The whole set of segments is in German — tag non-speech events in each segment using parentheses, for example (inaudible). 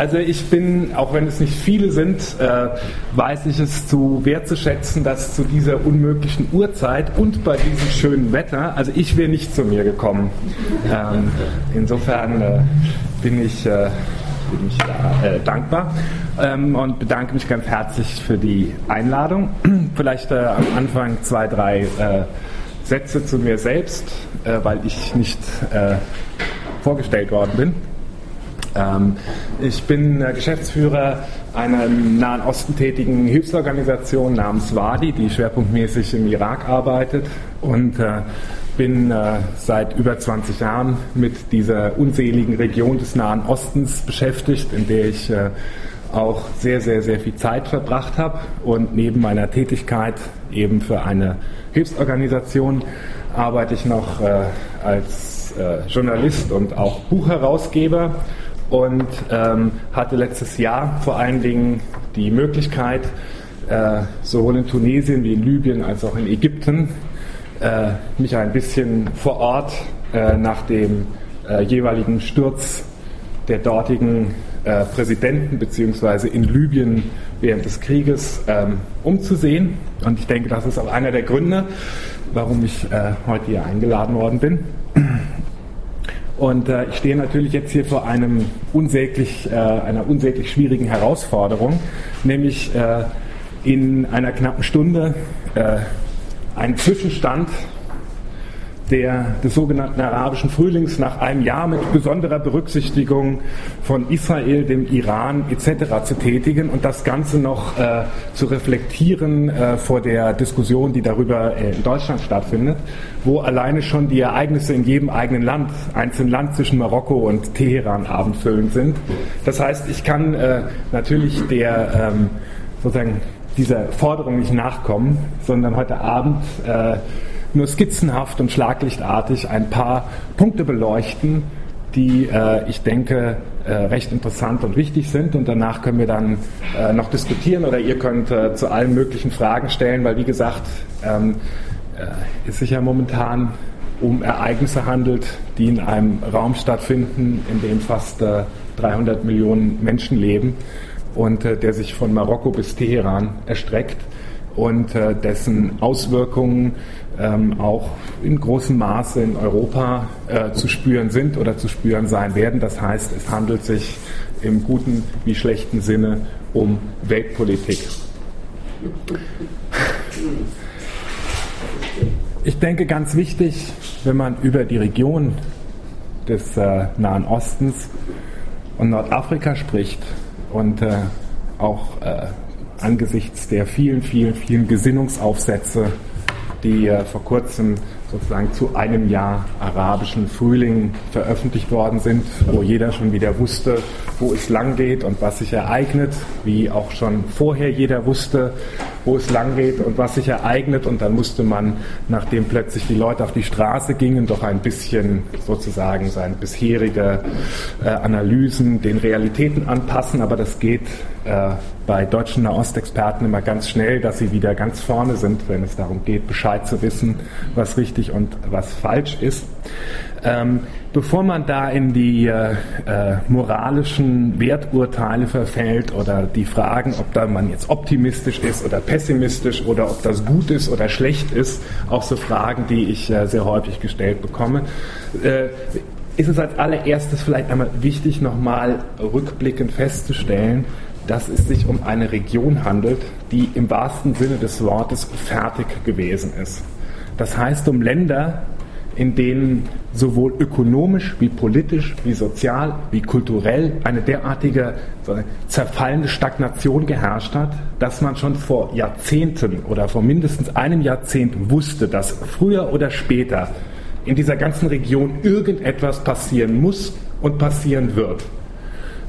Also ich bin, auch wenn es nicht viele sind, äh, weiß ich es zu wertzuschätzen, dass zu dieser unmöglichen Uhrzeit und bei diesem schönen Wetter, also ich wäre nicht zu mir gekommen. Ähm, insofern äh, bin ich, äh, bin ich da, äh, dankbar ähm, und bedanke mich ganz herzlich für die Einladung. (clears throat) Vielleicht äh, am Anfang zwei, drei äh, Sätze zu mir selbst, weil ich nicht vorgestellt worden bin. Ähm, ich bin äh, Geschäftsführer einer im Nahen Osten tätigen Hilfsorganisation namens WADI, die schwerpunktmäßig im Irak arbeitet. Und äh, bin äh, seit über 20 Jahren mit dieser unseligen Region des Nahen Ostens beschäftigt, in der ich auch sehr, sehr, sehr viel Zeit verbracht habe und neben meiner Tätigkeit eben für eine Hilfsorganisation arbeite ich noch als Journalist und auch Buchherausgeber und ähm, hatte letztes Jahr vor allen Dingen die Möglichkeit, äh, sowohl in Tunesien wie in Libyen als auch in Ägypten äh, mich ein bisschen vor Ort äh, nach dem äh, jeweiligen Sturz der dortigen äh, Präsidenten beziehungsweise in Libyen während des Krieges ähm, umzusehen. Und ich denke, das ist auch einer der Gründe, warum ich äh, heute hier eingeladen worden bin. Und äh, ich stehe natürlich jetzt hier vor einem unsäglich, äh, einer unsäglich schwierigen Herausforderung, nämlich äh, in einer knappen Stunde äh, einen Zwischenstand der, des sogenannten arabischen Frühlings nach einem Jahr mit besonderer Berücksichtigung von Israel, dem Iran etc. zu tätigen und das Ganze noch äh, zu reflektieren äh, vor der Diskussion, die darüber äh, in Deutschland stattfindet, wo alleine schon die Ereignisse in jedem eigenen Land, einzelnen Land zwischen Marokko und Teheran abendfüllend sind. Das heißt, ich kann äh, natürlich der ähm, sozusagen dieser Forderung nicht nachkommen, sondern heute Abend äh, nur skizzenhaft und schlaglichtartig ein paar Punkte beleuchten, die äh, ich denke äh, recht interessant und wichtig sind. Und danach können wir dann äh, noch diskutieren oder ihr könnt äh, zu allen möglichen Fragen stellen, weil wie gesagt, ähm, äh, es sich ja momentan um Ereignisse handelt, die in einem Raum stattfinden, in dem fast 300 äh, Millionen Menschen leben und der sich von Marokko bis Teheran erstreckt und dessen Auswirkungen ähm, auch in großem Maße in Europa äh, zu spüren sind oder zu spüren sein werden. Das heißt, es handelt sich im guten wie schlechten Sinne um Weltpolitik. Ich denke, ganz wichtig, wenn man über die Region des äh, Nahen Ostens und Nordafrika spricht und äh, auch äh, angesichts der vielen, vielen, vielen Gesinnungsaufsätze die äh, vor kurzem sozusagen zu einem Jahr arabischen Frühling veröffentlicht worden sind, wo jeder schon wieder wusste, wo es lang geht und was sich ereignet, wie auch schon vorher jeder wusste, wo es lang geht und was sich ereignet. Und dann musste man, nachdem plötzlich die Leute auf die Straße gingen, doch ein bisschen sozusagen seine bisherige äh, Analysen den Realitäten anpassen. Aber das geht äh, bei deutschen Nahostexperten immer ganz schnell, dass sie wieder ganz vorne sind, wenn es darum geht, Bescheid zu wissen, was richtig und was falsch ist. Ähm, bevor man da in die äh, äh, moralischen Werturteile verfällt oder die Fragen, ob da man jetzt optimistisch ist oder pessimistisch oder ob das gut ist oder schlecht ist, auch so Fragen, die ich äh, sehr häufig gestellt bekomme, äh, ist es als allererstes vielleicht einmal wichtig, nochmal rückblickend festzustellen, dass es sich um eine Region handelt, die im wahrsten Sinne des Wortes fertig gewesen ist. Das heißt um Länder, in denen sowohl ökonomisch wie politisch wie sozial wie kulturell eine derartige zerfallende Stagnation geherrscht hat, dass man schon vor Jahrzehnten oder vor mindestens einem Jahrzehnt wusste, dass früher oder später in dieser ganzen Region irgendetwas passieren muss und passieren wird.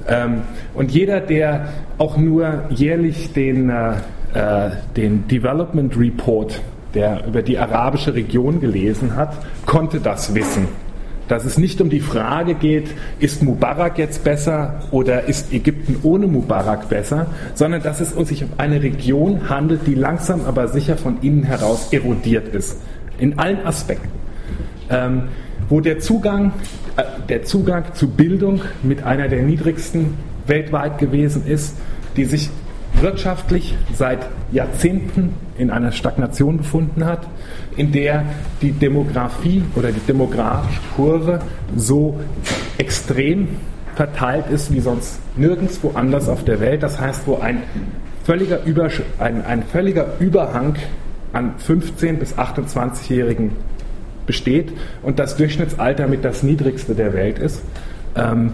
Ähm, und jeder, der auch nur jährlich den, äh, äh den Development Report der über die arabische Region gelesen hat, konnte das wissen. Dass es nicht um die Frage geht, ist Mubarak jetzt besser oder ist Ägypten ohne Mubarak besser, sondern dass es sich um eine Region handelt, die langsam aber sicher von innen heraus erodiert ist. In allen Aspekten. Ähm, wo der Zugang, äh, der Zugang zu Bildung mit einer der niedrigsten weltweit gewesen ist, die sich wirtschaftlich seit Jahrzehnten in einer Stagnation befunden hat, in der die Demografie oder die demografische Kurve so extrem verteilt ist wie sonst nirgends woanders auf der Welt. Das heißt, wo ein völliger, Übersch ein, ein völliger Überhang an 15- bis 28-Jährigen besteht und das Durchschnittsalter mit das niedrigste der Welt ist. Ähm,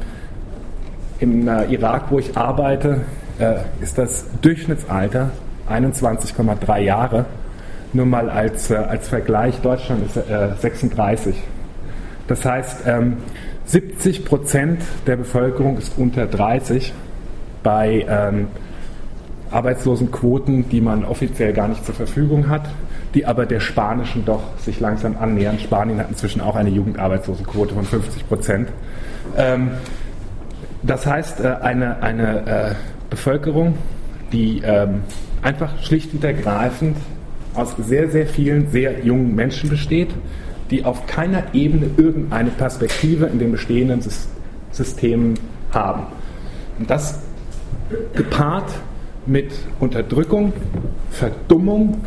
Im äh, Irak, wo ich arbeite, äh, ist das Durchschnittsalter 21,3 Jahre. Nur mal als, äh, als Vergleich, Deutschland ist äh, 36. Das heißt, ähm, 70 Prozent der Bevölkerung ist unter 30 bei ähm, Arbeitslosenquoten, die man offiziell gar nicht zur Verfügung hat, die aber der spanischen doch sich langsam annähern. Spanien hat inzwischen auch eine Jugendarbeitslosenquote von 50 Prozent. Ähm, das heißt, äh, eine, eine äh, Bevölkerung, die ähm, einfach schlicht und ergreifend aus sehr, sehr vielen sehr jungen Menschen besteht, die auf keiner Ebene irgendeine Perspektive in den bestehenden Systemen haben. Und das gepaart mit Unterdrückung, Verdummung,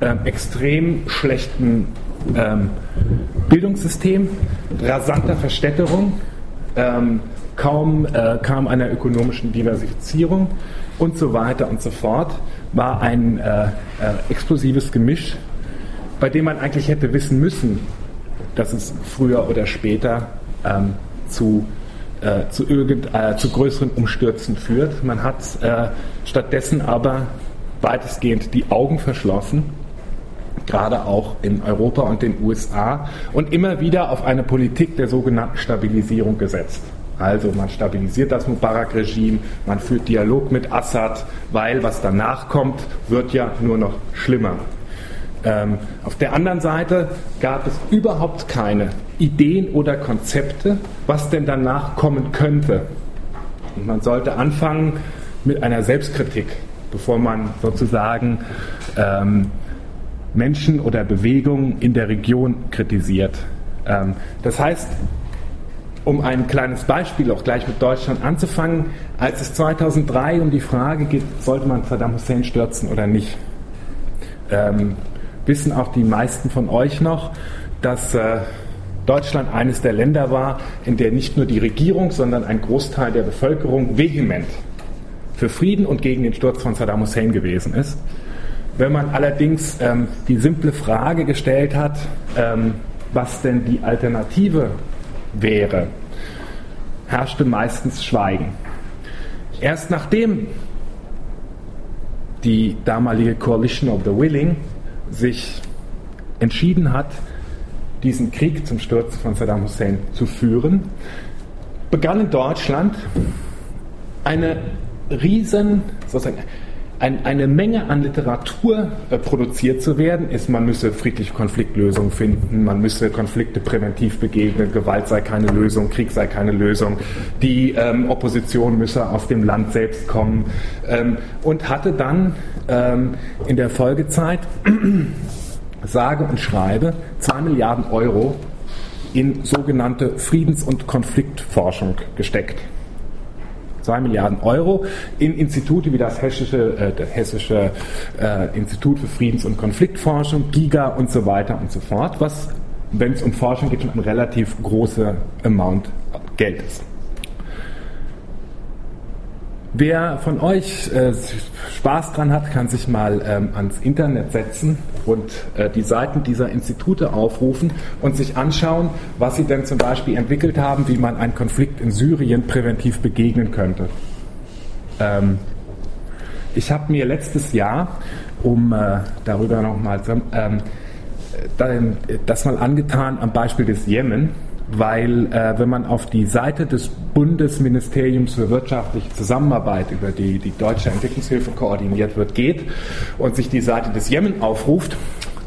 äh, extrem schlechten ähm, Bildungssystem, rasanter Verstädterung, ähm, kaum, äh, kam einer ökonomischen Diversifizierung und so weiter und so fort, war ein äh, äh, explosives Gemisch, bei dem man eigentlich hätte wissen müssen, dass es früher oder später ähm, zu, äh, zu, irgend, äh, zu größeren Umstürzen führt. Man hat äh, stattdessen aber weitestgehend die Augen verschlossen gerade auch in Europa und den USA und immer wieder auf eine Politik der sogenannten Stabilisierung gesetzt. Also man stabilisiert das Mubarak-Regime, man führt Dialog mit Assad, weil was danach kommt, wird ja nur noch schlimmer. Ähm, auf der anderen Seite gab es überhaupt keine Ideen oder Konzepte, was denn danach kommen könnte. Und man sollte anfangen mit einer Selbstkritik, bevor man sozusagen ähm, Menschen oder Bewegungen in der Region kritisiert. Ähm, das heißt, um ein kleines Beispiel auch gleich mit Deutschland anzufangen, als es 2003 um die Frage geht, sollte man Saddam Hussein stürzen oder nicht, ähm, wissen auch die meisten von euch noch, dass äh, Deutschland eines der Länder war, in der nicht nur die Regierung, sondern ein Großteil der Bevölkerung vehement für Frieden und gegen den Sturz von Saddam Hussein gewesen ist. Wenn man allerdings ähm, die simple Frage gestellt hat, ähm, was denn die Alternative wäre, herrschte meistens Schweigen. Erst nachdem die damalige Coalition of the Willing sich entschieden hat, diesen Krieg zum Sturz von Saddam Hussein zu führen, begann in Deutschland eine riesen, sozusagen ein, eine Menge an Literatur äh, produziert zu werden, ist, man müsse friedliche Konfliktlösungen finden, man müsse Konflikte präventiv begegnen, Gewalt sei keine Lösung, Krieg sei keine Lösung, die ähm, Opposition müsse aus dem Land selbst kommen ähm, und hatte dann ähm, in der Folgezeit (clears throat) sage und schreibe 2 Milliarden Euro in sogenannte Friedens- und Konfliktforschung gesteckt. 2 Milliarden Euro in Institute wie das Hessische, äh, das Hessische äh, Institut für Friedens- und Konfliktforschung, GIGA und so weiter und so fort, was, wenn es um Forschung geht, schon ein relativ großer Amount Geld ist. Wer von euch äh, Spaß dran hat, kann sich mal ähm, ans Internet setzen und äh, die Seiten dieser Institute aufrufen und sich anschauen, was sie denn zum Beispiel entwickelt haben, wie man einen Konflikt in Syrien präventiv begegnen könnte. Ähm, ich habe mir letztes Jahr, um äh, darüber nochmal ähm, das mal angetan am Beispiel des Jemen, weil äh, wenn man auf die Seite des Bundesministeriums für wirtschaftliche Zusammenarbeit, über die die deutsche Entwicklungshilfe koordiniert wird, geht und sich die Seite des Jemen aufruft,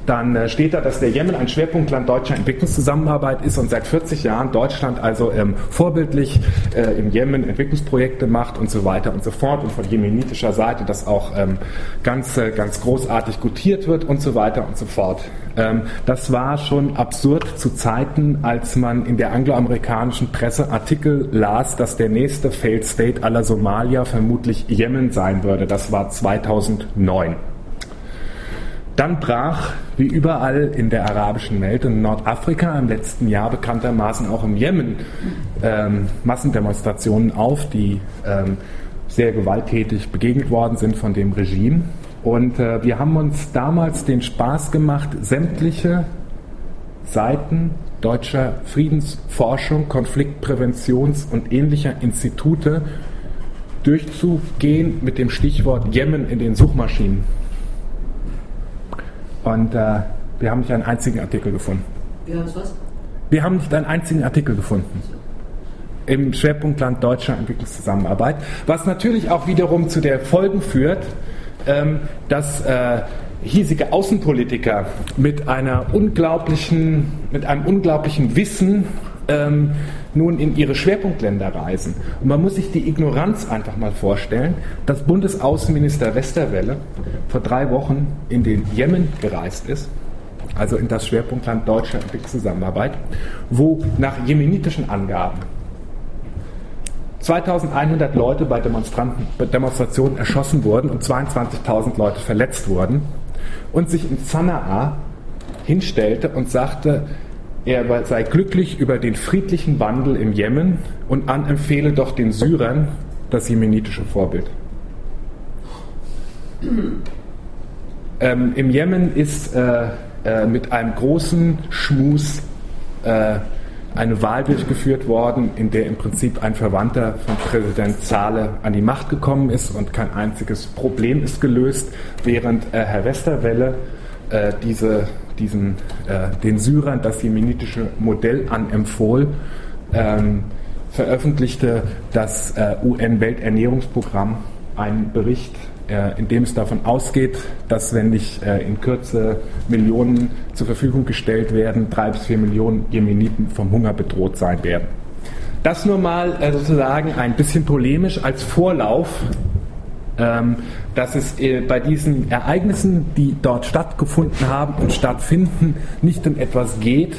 dann äh, steht da, dass der Jemen ein Schwerpunktland deutscher Entwicklungszusammenarbeit ist und seit 40 Jahren Deutschland also ähm, vorbildlich äh, im Jemen Entwicklungsprojekte macht und so weiter und so fort und von jemenitischer Seite das auch ähm, ganz, äh, ganz großartig gutiert wird und so weiter und so fort. Ähm, das war schon absurd zu Zeiten, als man in der angloamerikanischen Presse Artikel las, dass der nächste Failed State aller Somalia vermutlich Jemen sein würde. Das war 2009. Dann brach, wie überall in der arabischen Welt und Nordafrika im letzten Jahr bekanntermaßen auch im Jemen ähm, Massendemonstrationen auf, die ähm, sehr gewalttätig begegnet worden sind von dem Regime. Und äh, wir haben uns damals den Spaß gemacht, sämtliche Seiten deutscher Friedensforschung, Konfliktpräventions- und ähnlicher Institute durchzugehen mit dem Stichwort Jemen in den Suchmaschinen und äh, wir haben nicht einen einzigen Artikel gefunden. Wir haben was? Wir haben nicht einen einzigen Artikel gefunden. Im Schwerpunktland deutscher Entwicklungszusammenarbeit. Was natürlich auch wiederum zu der Folgen führt, ähm, dass äh, hiesige Außenpolitiker mit einer unglaublichen, mit einem unglaublichen Wissen ähm, nun in ihre Schwerpunktländer reisen. Und man muss sich die Ignoranz einfach mal vorstellen, dass Bundesaußenminister Westerwelle vor drei Wochen in den Jemen gereist ist, also in das Schwerpunktland deutscher Entwicklungszusammenarbeit, wo nach jemenitischen Angaben 2100 Leute bei, bei Demonstrationen erschossen wurden und 22.000 Leute verletzt wurden und sich in Sanaa hinstellte und sagte, er sei glücklich über den friedlichen Wandel im Jemen und anempfehle doch den Syrern das jemenitische Vorbild. Ähm, Im Jemen ist äh, äh, mit einem großen Schmus äh, eine Wahl durchgeführt worden, in der im Prinzip ein Verwandter von Präsident Saleh an die Macht gekommen ist und kein einziges Problem ist gelöst, während äh, Herr Westerwelle äh, diese diesen, äh, den Syrern das jemenitische Modell anempfohl, ähm, veröffentlichte das äh, UN-Welternährungsprogramm einen Bericht, äh, in dem es davon ausgeht, dass wenn nicht äh, in Kürze Millionen zur Verfügung gestellt werden, drei bis vier Millionen Jemeniten vom Hunger bedroht sein werden. Das nur mal äh, sozusagen ein bisschen polemisch als Vorlauf ähm, dass es äh, bei diesen Ereignissen, die dort stattgefunden haben und stattfinden, nicht um etwas geht,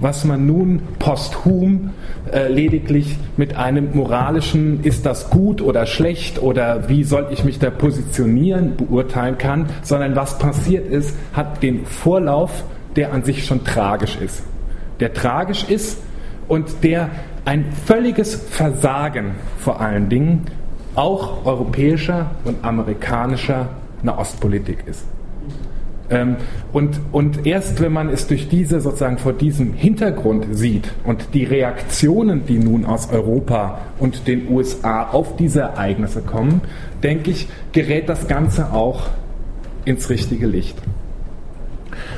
was man nun posthum äh, lediglich mit einem moralischen, ist das gut oder schlecht oder wie soll ich mich da positionieren, beurteilen kann, sondern was passiert ist, hat den Vorlauf, der an sich schon tragisch ist. Der tragisch ist und der ein völliges Versagen vor allen Dingen auch europäischer und amerikanischer Nahostpolitik ist. Ähm, und, und erst wenn man es durch diese sozusagen vor diesem Hintergrund sieht und die Reaktionen, die nun aus Europa und den USA auf diese Ereignisse kommen, denke ich, gerät das Ganze auch ins richtige Licht.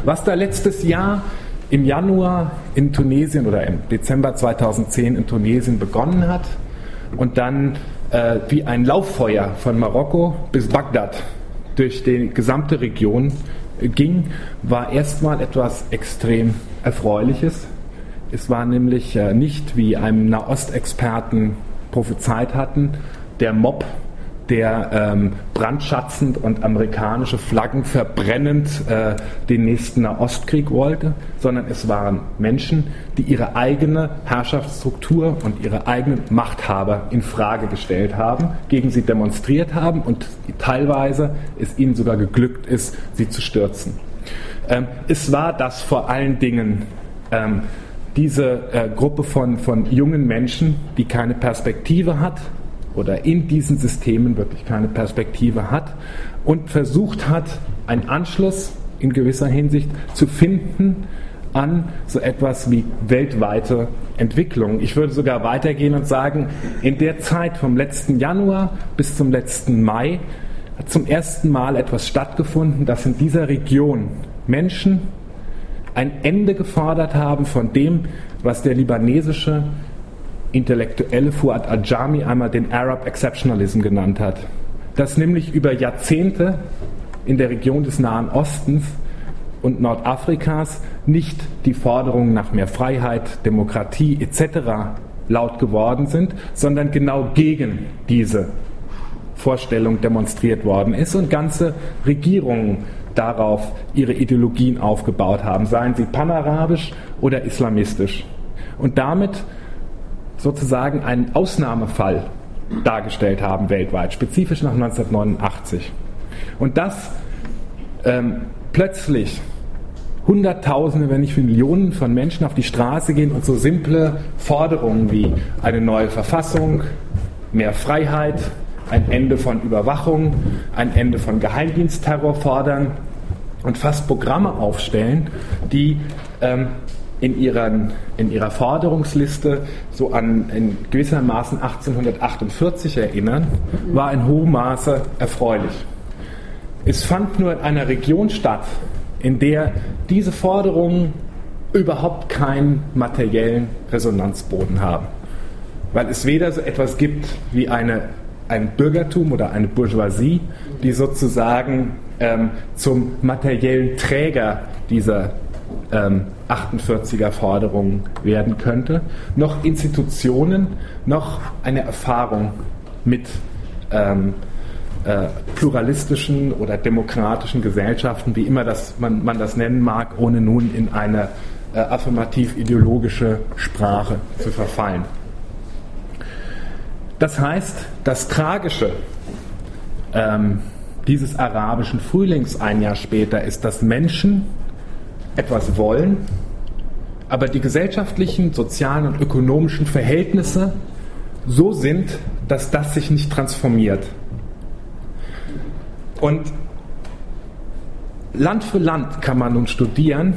Was da letztes Jahr im Januar in Tunesien oder im Dezember 2010 in Tunesien begonnen hat und dann äh, wie ein Lauffeuer von Marokko bis Bagdad durch die gesamte Region ging, war erstmal etwas extrem Erfreuliches. Es war nämlich äh, nicht, wie einem Nahostexperten prophezeit hatten, der Mob der ähm, brandschatzend und amerikanische Flaggen verbrennend äh, den nächsten Nahostkrieg wollte, sondern es waren Menschen, die ihre eigene Herrschaftsstruktur und ihre eigenen Machthaber in Frage gestellt haben, gegen sie demonstriert haben und teilweise es ihnen sogar geglückt ist, sie zu stürzen. Ähm, es war das vor allen Dingen ähm, diese äh, Gruppe von, von jungen Menschen, die keine Perspektive hat, oder in diesen Systemen wirklich keine Perspektive hat und versucht hat, einen Anschluss in gewisser Hinsicht zu finden an so etwas wie weltweite Entwicklung. Ich würde sogar weitergehen und sagen, in der Zeit vom letzten Januar bis zum letzten Mai hat zum ersten Mal etwas stattgefunden, dass in dieser Region Menschen ein Ende gefordert haben von dem, was der libanesische Intellektuelle Fuad Ajami einmal den Arab Exceptionalism genannt hat. Dass nämlich über Jahrzehnte in der Region des Nahen Ostens und Nordafrikas nicht die Forderungen nach mehr Freiheit, Demokratie etc. laut geworden sind, sondern genau gegen diese Vorstellung demonstriert worden ist und ganze Regierungen darauf ihre Ideologien aufgebaut haben, seien sie panarabisch oder islamistisch. Und damit sozusagen einen Ausnahmefall dargestellt haben weltweit, spezifisch nach 1989. Und das ähm, plötzlich Hunderttausende, wenn nicht Millionen von Menschen auf die Straße gehen und so simple Forderungen wie eine neue Verfassung, mehr Freiheit, ein Ende von Überwachung, ein Ende von Geheimdienstterror fordern und fast Programme aufstellen, die ähm, in, ihren, in ihrer Forderungsliste so an in gewissermaßen 1848 erinnern, war in hohem Maße erfreulich. Es fand nur in einer Region statt, in der diese Forderungen überhaupt keinen materiellen Resonanzboden haben. Weil es weder so etwas gibt wie eine, ein Bürgertum oder eine Bourgeoisie, die sozusagen ähm, zum materiellen Träger dieser ähm, 48er Forderungen werden könnte, noch Institutionen, noch eine Erfahrung mit ähm, äh, pluralistischen oder demokratischen Gesellschaften, wie immer das, man, man das nennen mag, ohne nun in eine äh, affirmativ-ideologische Sprache zu verfallen. Das heißt, das Tragische ähm, dieses arabischen Frühlings ein Jahr später ist, dass Menschen etwas wollen, aber die gesellschaftlichen, sozialen und ökonomischen Verhältnisse so sind, dass das sich nicht transformiert. Und Land für Land kann man nun studieren,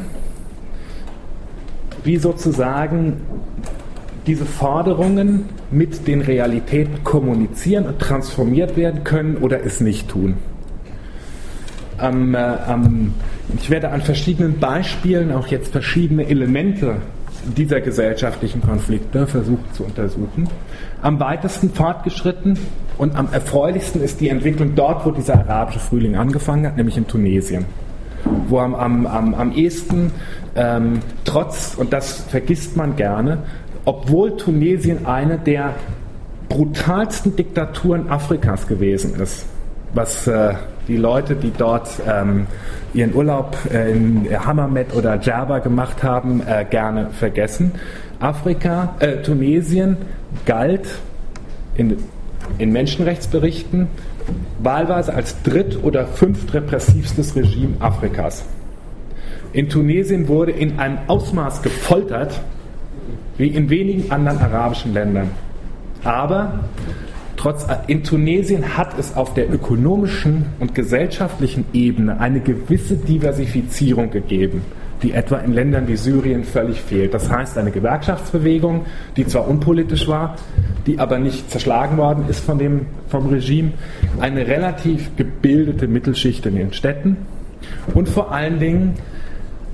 wie sozusagen diese Forderungen mit den Realitäten kommunizieren und transformiert werden können oder es nicht tun. Am, äh, am, ich werde an verschiedenen Beispielen auch jetzt verschiedene Elemente dieser gesellschaftlichen Konflikte versuchen zu untersuchen. Am weitesten fortgeschritten und am erfreulichsten ist die Entwicklung dort, wo dieser arabische Frühling angefangen hat, nämlich in Tunesien. Wo am, am, am, am ehesten ähm, trotz, und das vergisst man gerne, obwohl Tunesien eine der brutalsten Diktaturen Afrikas gewesen ist, was äh, die Leute, die dort ähm, ihren Urlaub äh, in Hammamet oder Djerba gemacht haben, äh, gerne vergessen. Afrika, äh, Tunesien galt in in Menschenrechtsberichten wahlweise als dritt- oder fünftrepressivstes Regime Afrikas. In Tunesien wurde in einem Ausmaß gefoltert wie in wenigen anderen arabischen Ländern. Aber trotz, in Tunesien hat es auf der ökonomischen und gesellschaftlichen Ebene eine gewisse Diversifizierung gegeben die etwa in Ländern wie Syrien völlig fehlt. Das heißt, eine Gewerkschaftsbewegung, die zwar unpolitisch war, die aber nicht zerschlagen worden ist von dem, vom Regime, eine relativ gebildete Mittelschicht in den Städten und vor allen Dingen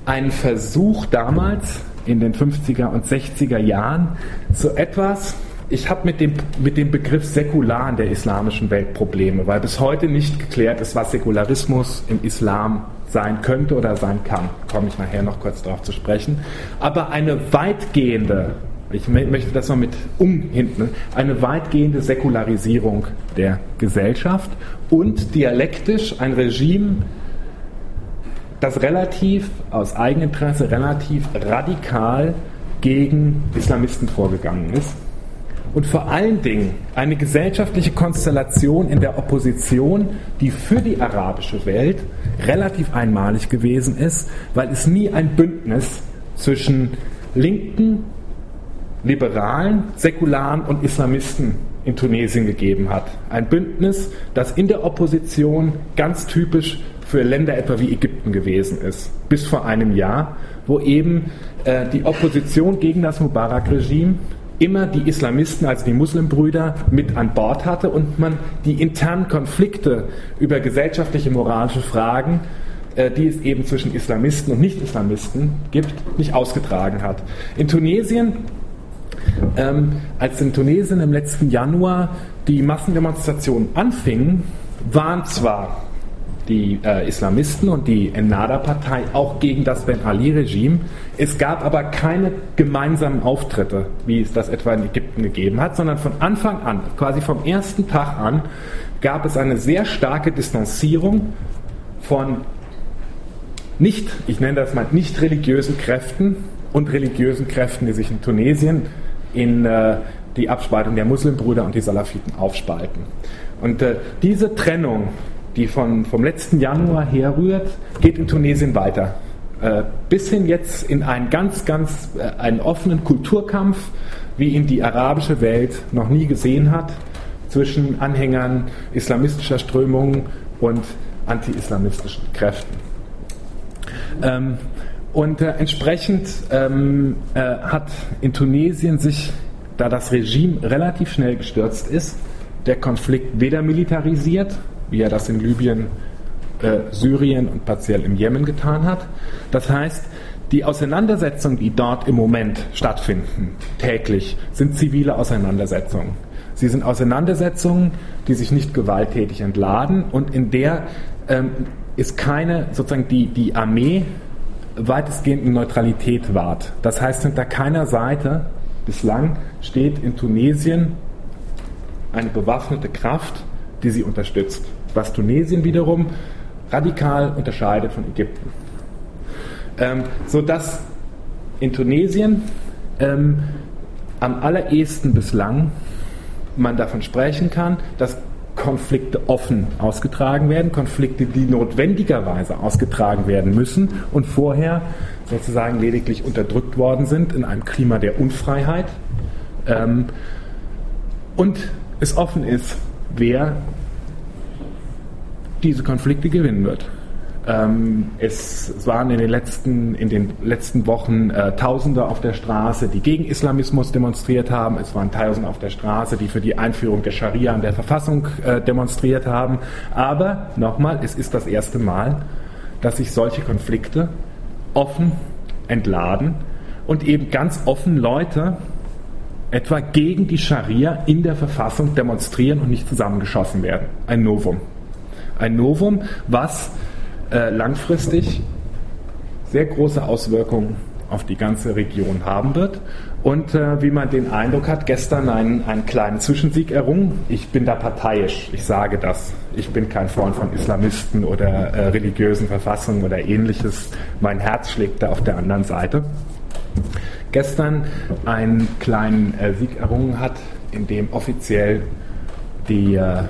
ein Versuch damals in den 50er und 60er Jahren, so etwas, ich habe mit dem, mit dem Begriff säkular in der islamischen Welt Probleme, weil bis heute nicht geklärt ist, was Säkularismus im Islam sein könnte oder sein kann. Komme ich nachher noch kurz darauf zu sprechen. Aber eine weitgehende, ich möchte das noch mit um hinten, eine weitgehende Säkularisierung der Gesellschaft und dialektisch ein Regime, das relativ aus Eigeninteresse relativ radikal gegen Islamisten vorgegangen ist und vor allen Dingen eine gesellschaftliche Konstellation in der Opposition, die für die arabische Welt relativ einmalig gewesen ist, weil es nie ein Bündnis zwischen linken, liberalen, säkularen und Islamisten in Tunesien gegeben hat. Ein Bündnis, das in der Opposition ganz typisch für Länder etwa wie Ägypten gewesen ist, bis vor einem Jahr, wo eben äh, die Opposition gegen das Mubarak-Regime immer die Islamisten, also die Muslimbrüder, mit an Bord hatte und man die internen Konflikte über gesellschaftliche, moralische Fragen, äh, die es eben zwischen Islamisten und Nicht-Islamisten gibt, nicht ausgetragen hat. In Tunesien, ähm, als in Tunesien im letzten Januar die Massendemonstrationen anfingen, waren zwar die äh, Islamisten und die Ennahda-Partei auch gegen das Ben Ali-Regime. Es gab aber keine gemeinsamen Auftritte, wie es das etwa in Ägypten gegeben hat, sondern von Anfang an, quasi vom ersten Tag an, gab es eine sehr starke Distanzierung von nicht, ich nenne das mal, nicht religiösen Kräften und religiösen Kräften, die sich in Tunesien in äh, die Abspaltung der Muslimbrüder und die Salafiten aufspalten. Und äh, diese Trennung die von, vom letzten Januar herrührt, geht in Tunesien weiter. Äh, bis hin jetzt in einen ganz, ganz äh, einen offenen Kulturkampf, wie ihn die arabische Welt noch nie gesehen hat, zwischen Anhängern islamistischer Strömungen und anti-islamistischen Kräften. Ähm, und äh, entsprechend ähm, äh, hat in Tunesien sich, da das Regime relativ schnell gestürzt ist, der Konflikt weder militarisiert wie er das in Libyen, äh, Syrien und partiell im Jemen getan hat. Das heißt, die Auseinandersetzungen, die dort im Moment stattfinden, täglich, sind zivile Auseinandersetzungen. Sie sind Auseinandersetzungen, die sich nicht gewalttätig entladen und in der ähm, ist keine, sozusagen die, die Armee weitestgehend in Neutralität wahrt. Das heißt, hinter keiner Seite bislang steht in Tunesien eine bewaffnete Kraft, die sie unterstützt was Tunesien wiederum radikal unterscheidet von Ägypten. Ähm, sodass in Tunesien ähm, am allerersten bislang man davon sprechen kann, dass Konflikte offen ausgetragen werden, Konflikte, die notwendigerweise ausgetragen werden müssen und vorher sozusagen lediglich unterdrückt worden sind in einem Klima der Unfreiheit. Ähm, und es offen ist, wer diese Konflikte gewinnen wird. Ähm, es waren in den letzten, in den letzten Wochen äh, Tausende auf der Straße, die gegen Islamismus demonstriert haben. Es waren Tausende auf der Straße, die für die Einführung der Scharia in der Verfassung äh, demonstriert haben. Aber nochmal, es ist das erste Mal, dass sich solche Konflikte offen entladen und eben ganz offen Leute etwa gegen die Scharia in der Verfassung demonstrieren und nicht zusammengeschossen werden. Ein Novum ein Novum, was äh, langfristig sehr große Auswirkungen auf die ganze Region haben wird. Und äh, wie man den Eindruck hat, gestern einen, einen kleinen Zwischensieg errungen. Ich bin da parteiisch, ich sage das. Ich bin kein Freund von Islamisten oder äh, religiösen Verfassungen oder ähnliches. Mein Herz schlägt da auf der anderen Seite. Gestern einen kleinen äh, Sieg errungen hat, in dem offiziell die äh,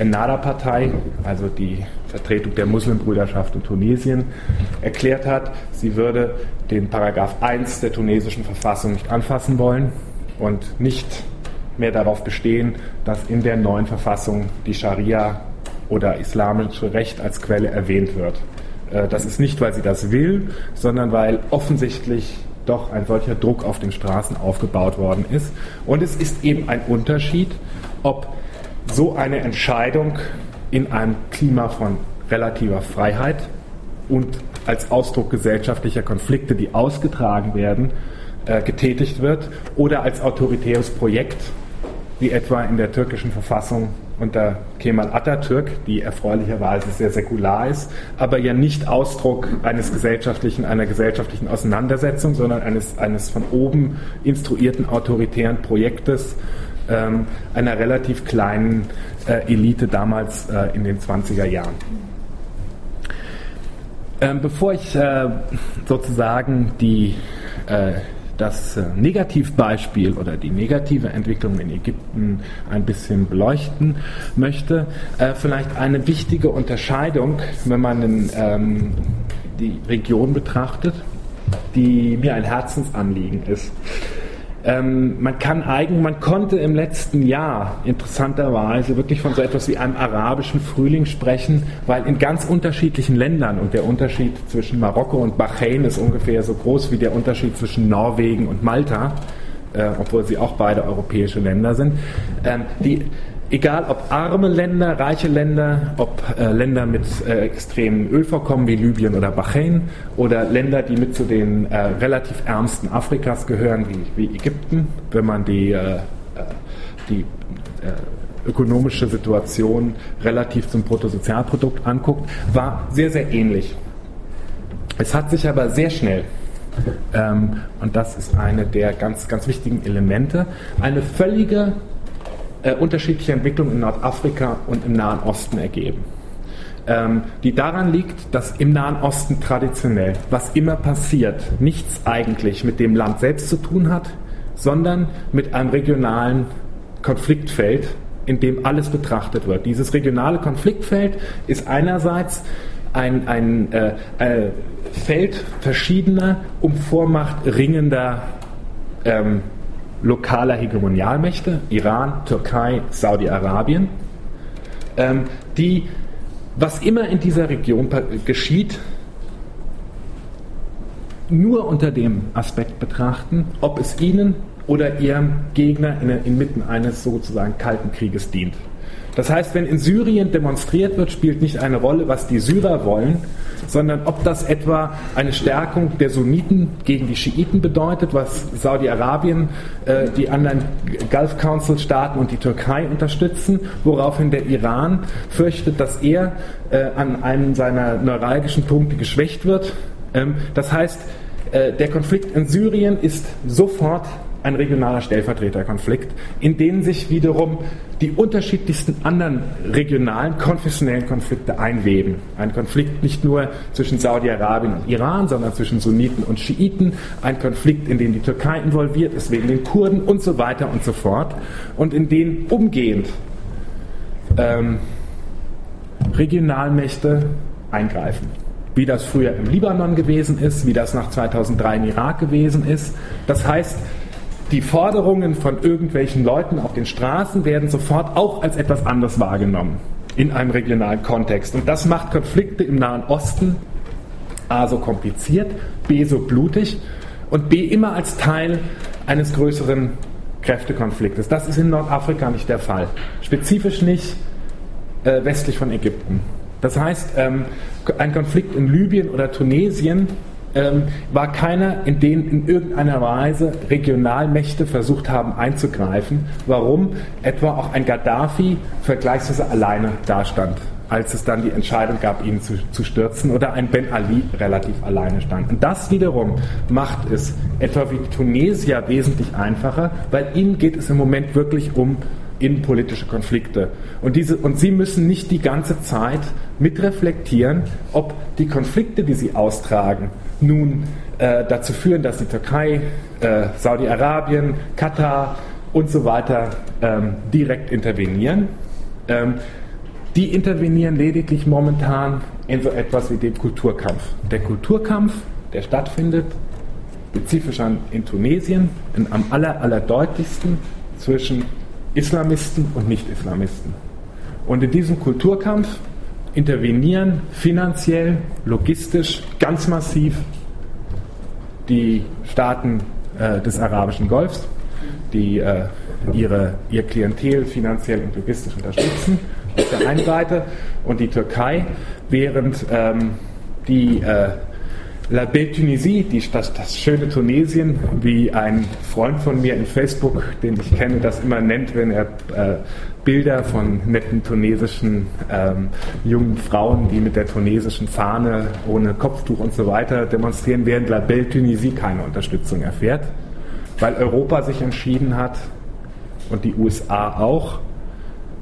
Ennahda-Partei, also die Vertretung der Muslimbrüderschaft in Tunesien, erklärt hat, sie würde den Paragraph 1 der tunesischen Verfassung nicht anfassen wollen und nicht mehr darauf bestehen, dass in der neuen Verfassung die Scharia oder islamische Recht als Quelle erwähnt wird. Äh, das ist nicht, weil sie das will, sondern weil offensichtlich doch ein solcher Druck auf den Straßen aufgebaut worden ist. Und es ist eben ein Unterschied, ob so eine Entscheidung in einem Klima von relativer Freiheit und als Ausdruck gesellschaftlicher Konflikte, die ausgetragen werden, äh, getätigt wird oder als autoritäres Projekt, wie etwa in der türkischen Verfassung unter Kemal Atatürk, die erfreulicherweise sehr säkular ist, aber ja nicht Ausdruck eines gesellschaftlichen, einer gesellschaftlichen Auseinandersetzung, sondern eines, eines von oben instruierten autoritären Projektes, ähm, einer relativ kleinen äh, Elite damals äh, in den 20er Jahren. Ähm, bevor ich äh, sozusagen die, äh, das äh, Negativbeispiel oder die negative Entwicklung in Ägypten ein bisschen beleuchten möchte, äh, vielleicht eine wichtige Unterscheidung, wenn man den, ähm, die Region betrachtet, die mir ein Herzensanliegen ist. Ähm, man kann eigen, man konnte im letzten Jahr interessanterweise wirklich von so etwas wie einem arabischen Frühling sprechen, weil in ganz unterschiedlichen Ländern und der Unterschied zwischen Marokko und Bahrain ist ungefähr so groß wie der Unterschied zwischen Norwegen und Malta, äh, obwohl sie auch beide europäische Länder sind. Ähm, die egal ob arme Länder, reiche Länder, ob äh, Länder mit äh, extremen Ölvorkommen wie Libyen oder Bahrain oder Länder, die mit zu den äh, relativ ärmsten Afrikas gehören, wie, wie Ägypten, wenn man die, äh, äh, die äh, ökonomische Situation relativ zum Bruttosozialprodukt anguckt, war sehr, sehr ähnlich. Es hat sich aber sehr schnell, ähm, und das ist eine der ganz, ganz wichtigen Elemente, eine völlige äh, unterschiedliche Entwicklung in Nordafrika und im Nahen Osten ergeben ähm, die daran liegt, dass im Nahen Osten traditionell, was immer passiert, nichts eigentlich mit dem Land selbst zu tun hat, sondern mit einem regionalen Konfliktfeld, in dem alles betrachtet wird. Dieses regionale Konfliktfeld ist einerseits ein, ein äh, äh, Feld verschiedener um Vormacht ringender ähm, lokaler Hegemonialmächte, Iran, Türkei, Saudi-Arabien, ähm, die was immer in dieser Region geschieht, nur unter dem Aspekt betrachten, ob es ihnen oder ihrem Gegner inmitten eines sozusagen kalten Krieges dient. Das heißt, wenn in Syrien demonstriert wird, spielt nicht eine Rolle, was die Syrer wollen, sondern ob das etwa eine Stärkung der Sunniten gegen die Schiiten bedeutet, was Saudi-Arabien, äh, die anderen Gulf Council Staaten und die Türkei unterstützen, woraufhin der Iran fürchtet, dass er äh, an einem seiner neuralgischen Punkte geschwächt wird. Ähm, das heißt, äh, der Konflikt in Syrien ist sofort ein regionaler Stellvertreterkonflikt, in dem sich wiederum die unterschiedlichsten anderen regionalen, konfessionellen Konflikte einweben. Ein Konflikt nicht nur zwischen Saudi-Arabien und Iran, sondern zwischen Sunniten und Schiiten. Ein Konflikt, in dem die Türkei involviert ist, wegen den Kurden und so weiter und so fort. Und in dem umgehend ähm, Regionalmächte eingreifen. Wie das früher im Libanon gewesen ist, wie das nach 2003 im Irak gewesen ist. Das heißt, die Forderungen von irgendwelchen Leuten auf den Straßen werden sofort auch als etwas anderes wahrgenommen in einem regionalen Kontext. Und das macht Konflikte im Nahen Osten A so kompliziert, B so blutig und B immer als Teil eines größeren Kräftekonfliktes. Das ist in Nordafrika nicht der Fall. Spezifisch nicht äh, westlich von Ägypten. Das heißt, ähm, ein Konflikt in Libyen oder Tunesien ähm, war keiner, in den in irgendeiner Weise Regionalmächte versucht haben einzugreifen. Warum? Etwa auch ein Gaddafi vergleichsweise alleine dastand, als es dann die Entscheidung gab, ihn zu, zu stürzen, oder ein Ben Ali relativ alleine stand. Und das wiederum macht es etwa wie Tunesier wesentlich einfacher, weil ihnen geht es im Moment wirklich um innenpolitische Konflikte. Und, diese, und sie müssen nicht die ganze Zeit mitreflektieren, ob die Konflikte, die sie austragen, nun äh, dazu führen, dass die Türkei, äh, Saudi-Arabien, Katar und so weiter ähm, direkt intervenieren. Ähm, die intervenieren lediglich momentan in so etwas wie dem Kulturkampf. Der Kulturkampf, der stattfindet, spezifisch an, in Tunesien, in, am aller, allerdeutlichsten zwischen Islamisten und Nicht-Islamisten. Und in diesem Kulturkampf intervenieren finanziell, logistisch ganz massiv die Staaten äh, des arabischen Golfs, die äh, ihre, ihr Klientel finanziell und logistisch unterstützen, auf der einen Seite, und die Türkei, während ähm, die äh, La Belle Tunisie, die, das, das schöne Tunesien, wie ein Freund von mir in Facebook, den ich kenne, das immer nennt, wenn er äh, Bilder von netten tunesischen ähm, jungen Frauen, die mit der tunesischen Fahne ohne Kopftuch und so weiter demonstrieren, während La Belle Tunisie keine Unterstützung erfährt, weil Europa sich entschieden hat und die USA auch,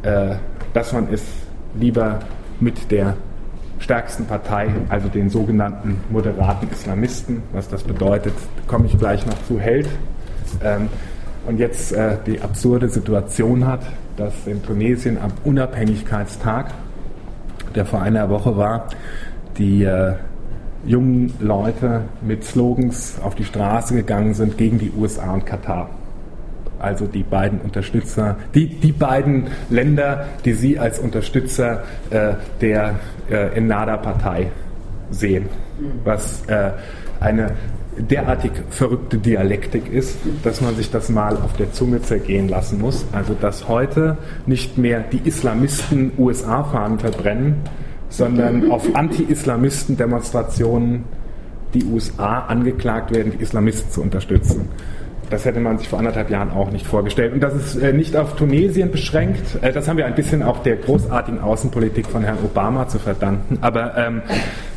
äh, dass man es lieber mit der stärksten Partei, also den sogenannten moderaten Islamisten. Was das bedeutet, komme ich gleich noch zu, hält. Ähm, und jetzt äh, die absurde Situation hat, dass in Tunesien am Unabhängigkeitstag, der vor einer Woche war, die äh, jungen Leute mit Slogans auf die Straße gegangen sind gegen die USA und Katar also die beiden Unterstützer, die, die beiden Länder, die Sie als Unterstützer äh, der äh, Ennada-Partei sehen, was äh, eine derartig verrückte Dialektik ist, dass man sich das mal auf der Zunge zergehen lassen muss. Also dass heute nicht mehr die Islamisten USA-Fahnen verbrennen, sondern auf Anti-Islamisten-Demonstrationen die USA angeklagt werden, die Islamisten zu unterstützen. Das hätte man sich vor anderthalb Jahren auch nicht vorgestellt. Und das ist äh, nicht auf Tunesien beschränkt. Äh, das haben wir ein bisschen auch der großartigen Außenpolitik von Herrn Obama zu verdanken. Aber ähm,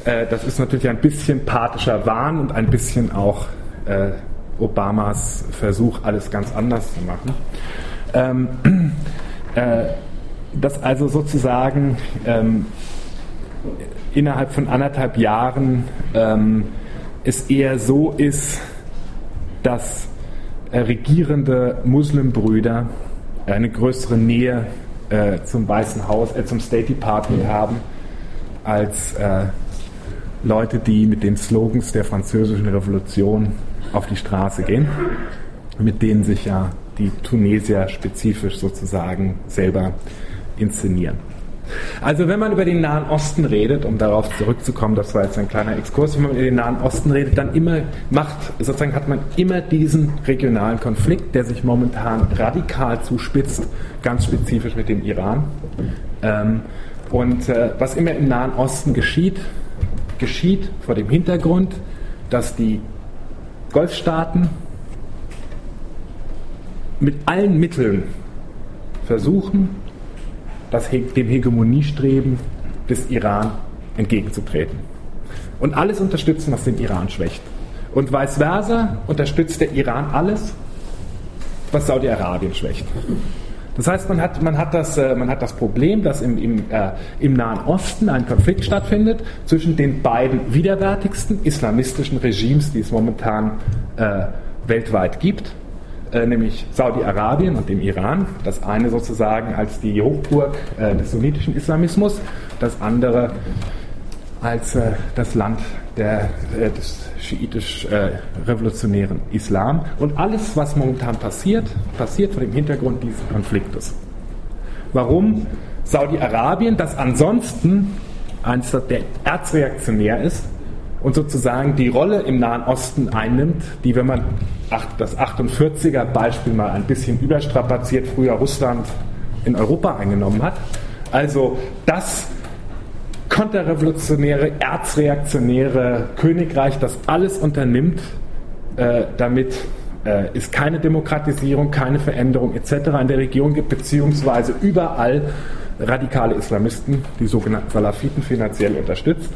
äh, das ist natürlich ein bisschen pathischer Wahn und ein bisschen auch äh, Obamas Versuch, alles ganz anders zu machen. Ähm, (clears throat) äh, dass also sozusagen ähm, innerhalb von anderthalb Jahren ähm, es eher so ist, dass regierende Muslimbrüder eine größere Nähe äh, zum Weißen Haus, äh, zum State Department haben, als äh, Leute, die mit den Slogans der französischen Revolution auf die Straße gehen, mit denen sich ja die Tunesier spezifisch sozusagen selber inszenieren. Also wenn man über den Nahen Osten redet, um darauf zurückzukommen, das war jetzt ein kleiner Exkurs, wenn man über den Nahen Osten redet, dann immer macht, sozusagen hat man immer diesen regionalen Konflikt, der sich momentan radikal zuspitzt, ganz spezifisch mit dem Iran. Ähm, und äh, was immer im Nahen Osten geschieht, geschieht vor dem Hintergrund, dass die Golfstaaten mit allen Mitteln versuchen, das, dem Hegemoniestreben des Iran entgegenzutreten. Und alles unterstützen, was den Iran schwächt. Und vice versa unterstützt der Iran alles, was Saudi-Arabien schwächt. Das heißt, man hat, man hat, das, äh, man hat das Problem, dass im, im, äh, im Nahen Osten ein Konflikt stattfindet zwischen den beiden widerwärtigsten islamistischen Regimes, die es momentan äh, weltweit gibt äh, nämlich Saudi-Arabien und dem Iran. Das eine sozusagen als die Hochburg äh, des sunnitischen Islamismus, das andere als äh, das Land der, äh, des schiitisch-revolutionären Islam. Und alles, was momentan passiert, passiert vor dem Hintergrund dieses Konfliktes. Warum Saudi-Arabien, das ansonsten eines der erzreaktionär ist, und sozusagen die Rolle im Nahen Osten einnimmt, die, wenn man das 48er Beispiel mal ein bisschen überstrapaziert, früher Russland in Europa eingenommen hat. Also das konterrevolutionäre, erzreaktionäre Königreich, das alles unternimmt, äh, damit äh, es keine Demokratisierung, keine Veränderung etc. in der Region gibt, beziehungsweise überall radikale Islamisten, die sogenannten Salafiten, finanziell unterstützt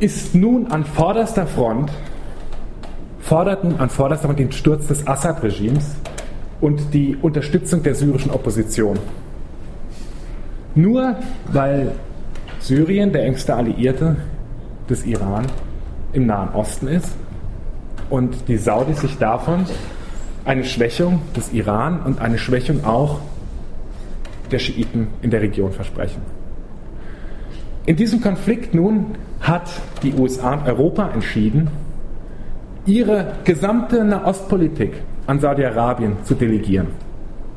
ist nun an vorderster Front, fordert nun an vorderster Front den Sturz des Assad-Regimes und die Unterstützung der syrischen Opposition. Nur weil Syrien der engste Alliierte des Iran im Nahen Osten ist und die Saudis sich davon eine Schwächung des Iran und eine Schwächung auch der Schiiten in der Region versprechen. In diesem Konflikt nun hat die USA und Europa entschieden, ihre gesamte Nahostpolitik an Saudi-Arabien zu delegieren.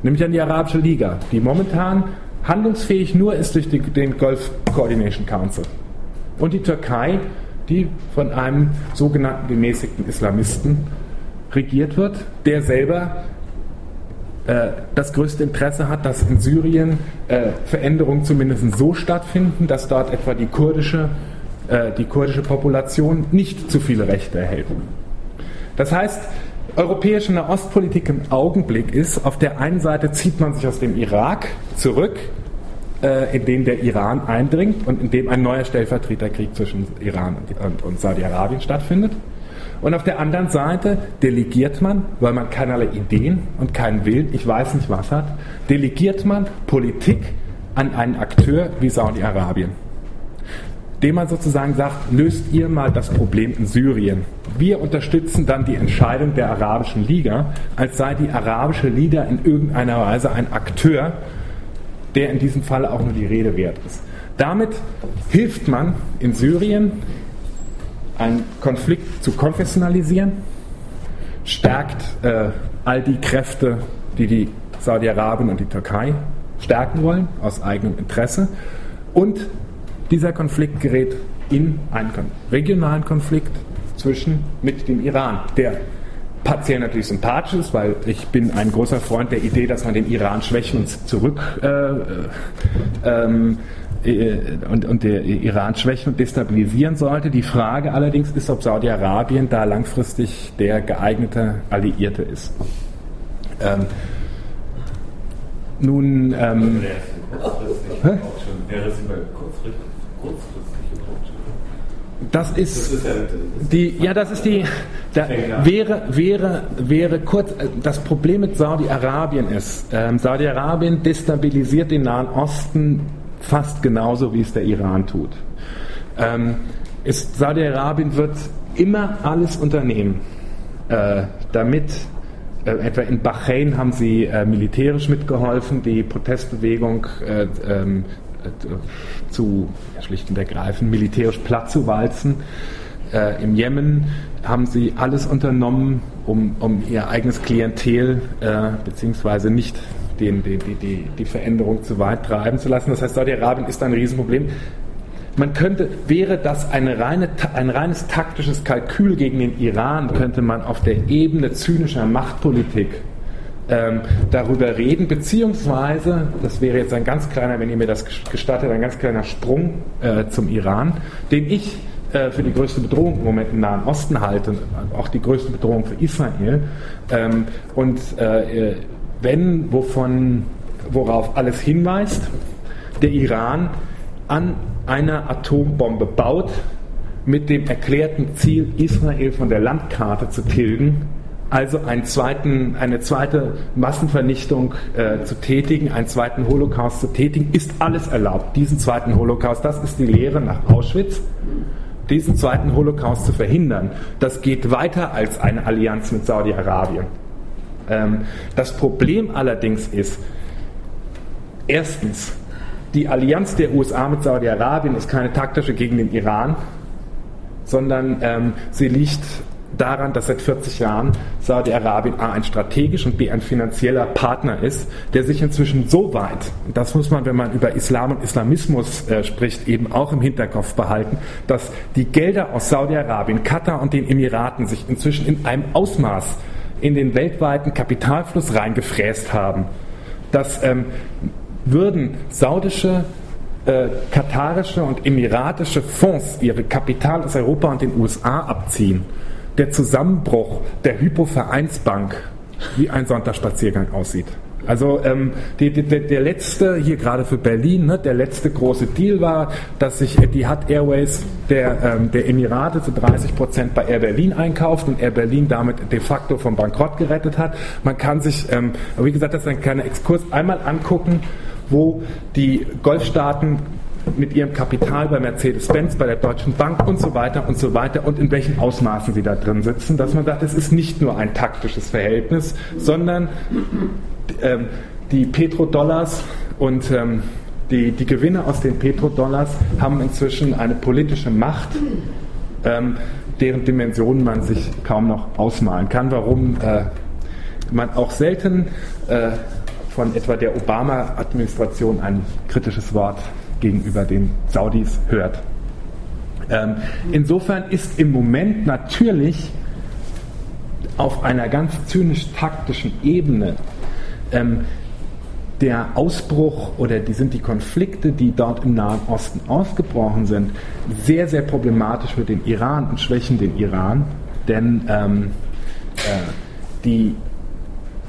Nämlich an die Arabische Liga, die momentan handlungsfähig nur ist durch den Gulf Coordination Council. Und die Türkei, die von einem sogenannten gemäßigten Islamisten regiert wird, der selber das größte Interesse hat, dass in Syrien äh, Veränderungen zumindest so stattfinden, dass dort etwa die kurdische äh, die kurdische Population nicht zu viele Rechte erhält. Das heißt, europäische Nahostpolitik im Augenblick ist, auf der einen Seite zieht man sich aus dem Irak zurück, äh, in den der Iran eindringt und in dem ein neuer Stellvertreterkrieg zwischen Iran und, und Saudi-Arabien stattfindet. Und auf der anderen Seite delegiert man, weil man keinerlei Ideen und keinen Willen, ich weiß nicht was hat, delegiert man Politik an einen Akteur wie Saudi-Arabien dem man sozusagen sagt, löst ihr mal das Problem in Syrien. Wir unterstützen dann die Entscheidung der Arabischen Liga, als sei die Arabische Liga in irgendeiner Weise ein Akteur, der in diesem Fall auch nur die Rede wert ist. Damit hilft man in Syrien, einen Konflikt zu konfessionalisieren, stärkt äh, all die Kräfte, die die Saudi-Arabien und die Türkei stärken wollen, aus eigenem Interesse, und dieser Konflikt gerät in einen regionalen Konflikt zwischen mit dem Iran, der partiell natürlich sympathisch ist, weil ich bin ein großer Freund der Idee, dass man den Iran schwächen und zurück äh, äh, ähm, äh, und, und der Iran schwächen und destabilisieren sollte. Die Frage allerdings ist, ob Saudi-Arabien da langfristig der geeignete Alliierte ist. Ähm, nun. Ähm, wäre es kurzfristig, das ist, die, ja, das ist die, da wäre, wäre, wäre kurz, das Problem mit Saudi-Arabien ist, ähm, Saudi-Arabien destabilisiert den Nahen Osten fast genauso, wie es der Iran tut. Ähm, Saudi-Arabien wird immer alles unternehmen, äh, damit äh, etwa in Bahrain haben sie äh, militärisch mitgeholfen, die Protestbewegung äh, ähm, äh, zu schlicht und ergreifend militärisch platt zu walzen. Äh, Im Jemen haben sie alles unternommen, um, um ihr eigenes Klientel äh, beziehungsweise nicht den, die, die, die Veränderung zu weit treiben zu lassen. Das heißt, Saudi-Arabien ist ein Riesenproblem. Man könnte, wäre das eine reine, ein reines taktisches Kalkül gegen den Iran, könnte man auf der Ebene zynischer Machtpolitik ähm, darüber reden, beziehungsweise, das wäre jetzt ein ganz kleiner, wenn ihr mir das gestattet, ein ganz kleiner Sprung äh, zum Iran, den ich äh, für die größte Bedrohung im Moment im Nahen Osten halte, auch die größte Bedrohung für Israel. Ähm, und äh, wenn, wovon, worauf alles hinweist, der Iran an einer Atombombe baut, mit dem erklärten Ziel, Israel von der Landkarte zu tilgen, also zweiten, eine zweite Massenvernichtung äh, zu tätigen, einen zweiten Holocaust zu tätigen, ist alles erlaubt. Diesen zweiten Holocaust, das ist die Lehre nach Auschwitz, diesen zweiten Holocaust zu verhindern, das geht weiter als eine Allianz mit Saudi-Arabien. Ähm, das Problem allerdings ist, erstens, die Allianz der USA mit Saudi-Arabien ist keine taktische gegen den Iran, sondern ähm, sie liegt daran, dass seit 40 Jahren Saudi-Arabien A ein strategisch und B ein finanzieller Partner ist, der sich inzwischen so weit, das muss man, wenn man über Islam und Islamismus äh, spricht, eben auch im Hinterkopf behalten, dass die Gelder aus Saudi-Arabien, Katar und den Emiraten sich inzwischen in einem Ausmaß in den weltweiten Kapitalfluss reingefräst haben, dass ähm, würden saudische äh, katarische und emiratische Fonds ihre Kapital aus Europa und den USA abziehen, der Zusammenbruch der Hypo-Vereinsbank wie ein Sonntagsspaziergang aussieht. Also ähm, die, die, der letzte, hier gerade für Berlin, ne, der letzte große Deal war, dass sich die Hat Airways der, ähm, der Emirate zu 30 Prozent bei Air Berlin einkauft und Air Berlin damit de facto vom Bankrott gerettet hat. Man kann sich, ähm, wie gesagt, das ist ein kleiner Exkurs, einmal angucken, wo die Golfstaaten mit ihrem Kapital bei Mercedes-Benz, bei der Deutschen Bank und so weiter und so weiter und in welchen Ausmaßen sie da drin sitzen, dass man sagt, es ist nicht nur ein taktisches Verhältnis, sondern ähm, die Petrodollars und ähm, die, die Gewinne aus den Petrodollars haben inzwischen eine politische Macht, ähm, deren Dimensionen man sich kaum noch ausmalen kann. Warum äh, man auch selten äh, von etwa der Obama-Administration ein kritisches Wort gegenüber den Saudis hört. Ähm, insofern ist im Moment natürlich auf einer ganz zynisch-taktischen Ebene ähm, der Ausbruch oder die sind die Konflikte, die dort im Nahen Osten ausgebrochen sind, sehr, sehr problematisch für den Iran und schwächen den Iran, denn ähm, äh, die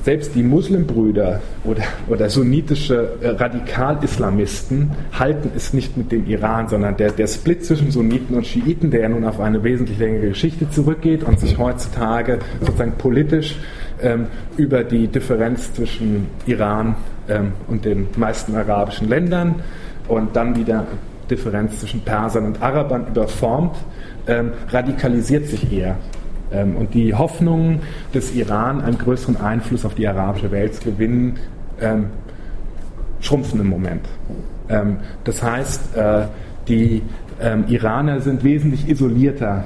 selbst die Muslimbrüder oder, oder sunnitische äh, Radikal-Islamisten halten es nicht mit dem Iran, sondern der, der Split zwischen Sunniten und Schiiten, der ja nun auf eine wesentlich längere Geschichte zurückgeht und sich heutzutage sozusagen politisch ähm, über die Differenz zwischen Iran ähm, und den meisten arabischen Ländern und dann wieder Differenz zwischen Persern und Arabern überformt, ähm, radikalisiert sich eher. Ähm, und die Hoffnung des Iran, einen größeren Einfluss auf die arabische Welt zu gewinnen, ähm, schrumpfen im Moment. Ähm, das heißt, äh, die Iraner sind wesentlich isolierter,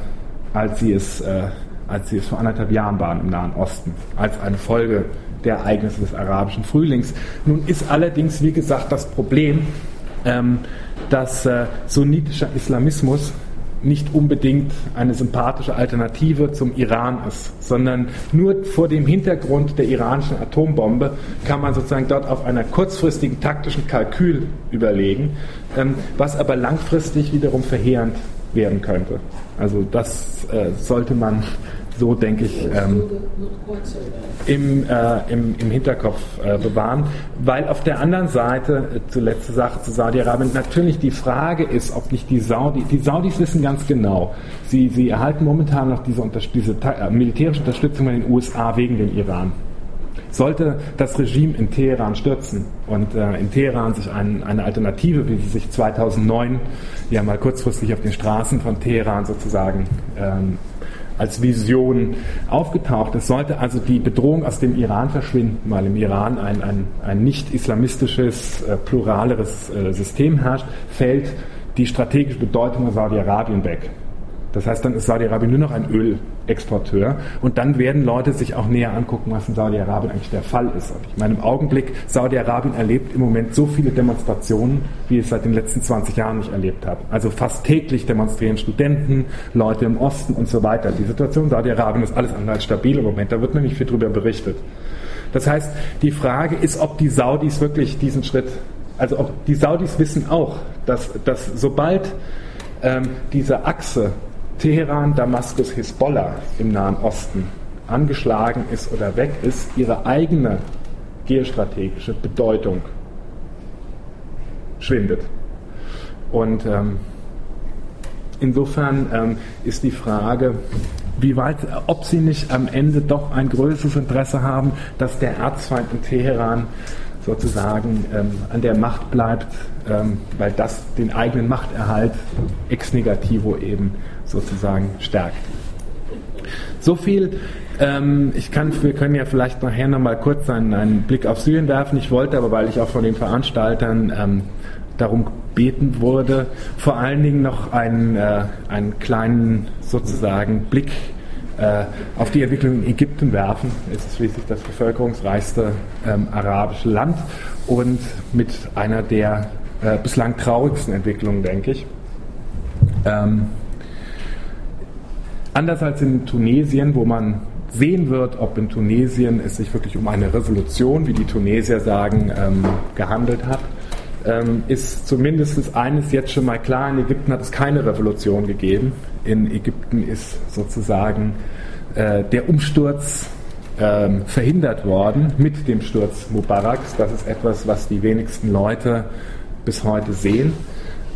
als sie es, äh, als sie es vor anderthalb Jahren waren im Nahen Osten, als eine Folge der Ereignisse des arabischen Frühlings. Nun ist allerdings, wie gesagt, das Problem, dass äh, sunnitischer Islamismus nicht unbedingt eine sympathische Alternative zum Iran ist, sondern nur vor dem Hintergrund der iranischen Atombombe kann man sozusagen dort auf einer kurzfristigen taktischen Kalkül überlegen, ähm, was aber langfristig wiederum verheerend werden könnte. Also das äh, sollte man so denke ich, ähm, im, äh, im, im Hinterkopf äh, bewahren. Weil auf der anderen Seite, äh, zuletzt Sache zu Saudi-Arabien, natürlich die Frage ist, ob nicht die Saudis, die Saudis wissen ganz genau, sie, sie erhalten momentan noch diese, diese äh, militärische Unterstützung in den USA wegen dem Iran. Sollte das Regime in Teheran stürzen und äh, in Teheran sich ein, eine Alternative, wie sie sich 2009 ja mal kurzfristig auf den Straßen von Teheran sozusagen ähm, als Vision aufgetaucht. Es sollte also die Bedrohung aus dem Iran verschwinden, weil im Iran ein, ein, ein nicht islamistisches, äh, pluraleres äh, System herrscht, fällt die strategische Bedeutung von Saudi-Arabien weg. Das heißt, dann ist Saudi-Arabien nur noch ein Ölexporteur und dann werden Leute sich auch näher angucken, was in Saudi-Arabien eigentlich der Fall ist. Und ich meine, im Augenblick, Saudi-Arabien erlebt im Moment so viele Demonstrationen, wie es seit den letzten 20 Jahren nicht erlebt hat. Also fast täglich demonstrieren Studenten, Leute im Osten und so weiter. Die Situation in Saudi-Arabien ist alles andere als stabil im Moment, da wird nämlich viel darüber berichtet. Das heißt, die Frage ist, ob die Saudis wirklich diesen Schritt, also ob die Saudis wissen auch, dass, dass sobald ähm, diese Achse Teheran, Damaskus, Hisbollah im Nahen Osten angeschlagen ist oder weg ist, ihre eigene geostrategische Bedeutung schwindet. Und ähm, insofern ähm, ist die Frage, wie weit, ob sie nicht am Ende doch ein größeres Interesse haben, dass der Erzfeind in Teheran sozusagen ähm, an der Macht bleibt, ähm, weil das den eigenen Machterhalt ex negativo eben sozusagen stärkt. So viel. Ähm, ich kann, wir können ja vielleicht nachher nochmal kurz einen, einen, Blick auf Syrien werfen. Ich wollte aber, weil ich auch von den Veranstaltern ähm, darum gebeten wurde, vor allen Dingen noch einen, äh, einen kleinen sozusagen Blick auf die Entwicklung in Ägypten werfen. Es ist schließlich das bevölkerungsreichste ähm, arabische Land und mit einer der äh, bislang traurigsten Entwicklungen, denke ich. Ähm, anders als in Tunesien, wo man sehen wird, ob in Tunesien es sich wirklich um eine Revolution, wie die Tunesier sagen, ähm, gehandelt hat, ähm, ist zumindest eines jetzt schon mal klar, in Ägypten hat es keine Revolution gegeben. In Ägypten ist sozusagen äh, der Umsturz ähm, verhindert worden mit dem Sturz Mubaraks. Das ist etwas, was die wenigsten Leute bis heute sehen.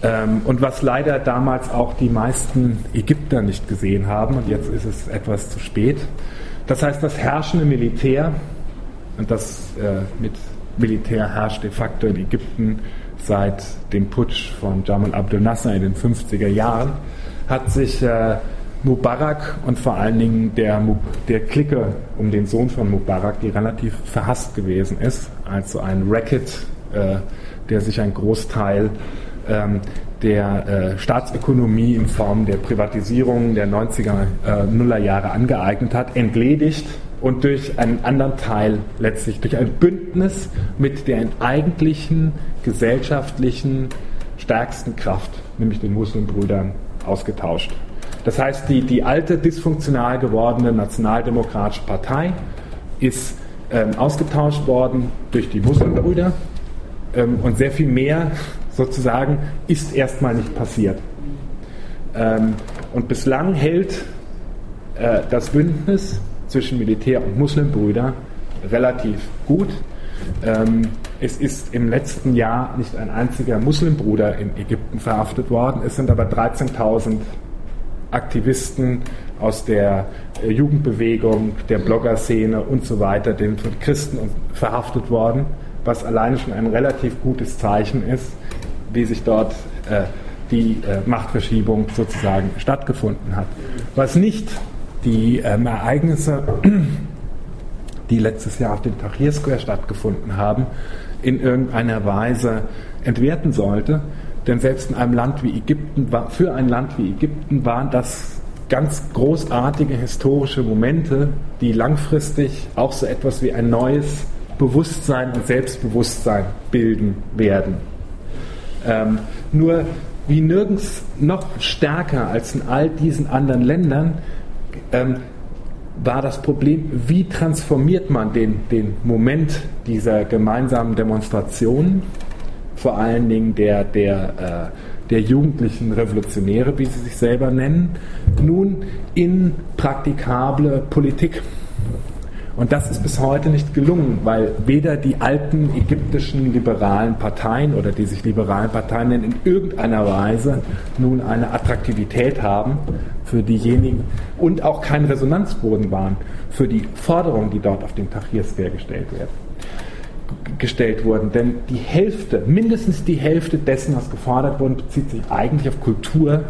Ähm, und was leider damals auch die meisten Ägypter nicht gesehen haben, und jetzt ist es etwas zu spät. Das heißt, das herrschende Militär, und das äh, mit Militär herrscht de facto in Ägypten seit dem Putsch von Jamal Abdel Nasser in den 50er Jahren, hat sich äh, Mubarak und vor allen Dingen der, der Clique um den Sohn von Mubarak, die relativ verhasst gewesen ist, also ein Racket, äh, der sich ein Großteil ähm, der äh, Staatsökonomie in Form der Privatisierung der 90er, äh, Nuller Jahre angeeignet hat, entledigt und durch einen anderen Teil letztlich, durch ein Bündnis mit der eigentlichen gesellschaftlichen stärksten Kraft, nämlich den Muslimbrüdern, ausgetauscht. Das heißt, die, die alte dysfunktional gewordene Nationaldemokratische Partei ist ähm, ausgetauscht worden durch die Muslimbrüder ähm, und sehr viel mehr sozusagen ist erstmal nicht passiert. Ähm, und bislang hält äh, das Bündnis zwischen Militär und Muslimbrüder relativ gut. Ähm, es ist im letzten Jahr nicht ein einziger Muslimbruder in Ägypten verhaftet worden. Es sind aber 13.000 Aktivisten aus der äh, Jugendbewegung, der Bloggerszene und so weiter, den von Christen verhaftet worden, was alleine schon ein relativ gutes Zeichen ist, wie sich dort äh, die äh, Machtverschiebung sozusagen stattgefunden hat. Was nicht die ähm, Ereignisse, die letztes Jahr auf dem Tahrir Square stattgefunden haben, in irgendeiner Weise entwerten sollte. Denn selbst in einem Land wie Ägypten, für ein Land wie Ägypten waren das ganz großartige historische Momente, die langfristig auch so etwas wie ein neues Bewusstsein und Selbstbewusstsein bilden werden. Ähm, nur wie nirgends noch stärker als in all diesen anderen Ländern ähm, war das Problem, wie transformiert man den, den Moment dieser gemeinsamen Demonstration, vor allen Dingen der, der, äh, der jugendlichen Revolutionäre, wie sie sich selber nennen, nun in praktikable Politik. Und das ist bis heute nicht gelungen, weil weder die alten ägyptischen liberalen Parteien oder die sich liberalen Parteien nennen, in irgendeiner Weise nun eine Attraktivität haben für diejenigen und auch kein Resonanzboden waren für die Forderungen, die dort auf den Tahrir gestellt werden gestellt wurden. Denn die Hälfte, mindestens die Hälfte dessen, was gefordert wurde, bezieht sich eigentlich auf Kultur,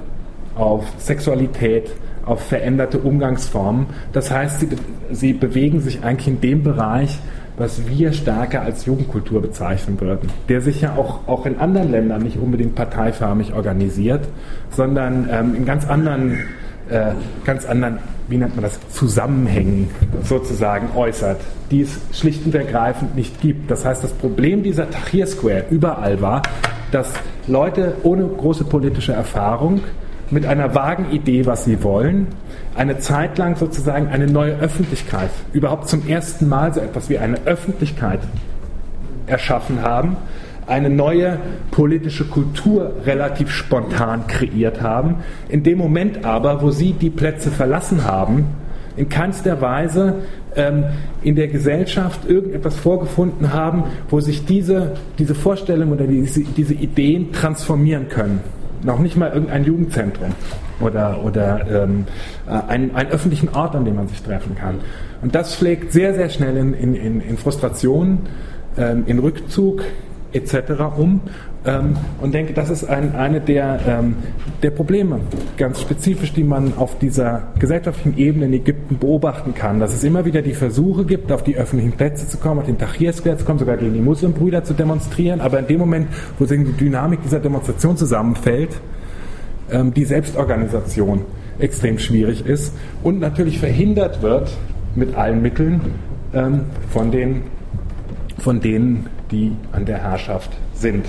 auf Sexualität, auf veränderte Umgangsformen. Das heißt, sie, sie bewegen sich eigentlich in dem Bereich, was wir stärker als Jugendkultur bezeichnen würden, der sich ja auch, auch in anderen Ländern nicht unbedingt parteiförmig organisiert, sondern ähm, in ganz anderen, äh, ganz anderen, wie nennt man das, Zusammenhängen sozusagen äußert, die es schlicht und ergreifend nicht gibt. Das heißt, das Problem dieser Tahrir Square überall war, dass Leute ohne große politische Erfahrung mit einer vagen Idee, was sie wollen, eine Zeit lang sozusagen eine neue Öffentlichkeit, überhaupt zum ersten Mal so etwas wie eine Öffentlichkeit erschaffen haben, eine neue politische Kultur relativ spontan kreiert haben. In dem Moment aber, wo sie die Plätze verlassen haben, in keinster Weise ähm, in der Gesellschaft irgendetwas vorgefunden haben, wo sich diese, diese Vorstellungen oder diese, diese Ideen transformieren können noch nicht mal irgendein Jugendzentrum oder, oder ähm, äh, einen, einen öffentlichen Ort, an dem man sich treffen kann. Und das schlägt sehr, sehr schnell in, in, in Frustration, ähm, in Rückzug etc. um ähm, und denke, das ist ein, eine der, ähm, der Probleme, ganz spezifisch, die man auf dieser gesellschaftlichen Ebene in Ägypten beobachten kann, dass es immer wieder die Versuche gibt, auf die öffentlichen Plätze zu kommen, auf den Tahrir Square zu kommen, sogar gegen die Muslimbrüder zu demonstrieren, aber in dem Moment, wo die Dynamik dieser Demonstration zusammenfällt, ähm, die Selbstorganisation extrem schwierig ist und natürlich verhindert wird mit allen Mitteln ähm, von, den, von denen, die an der Herrschaft sind.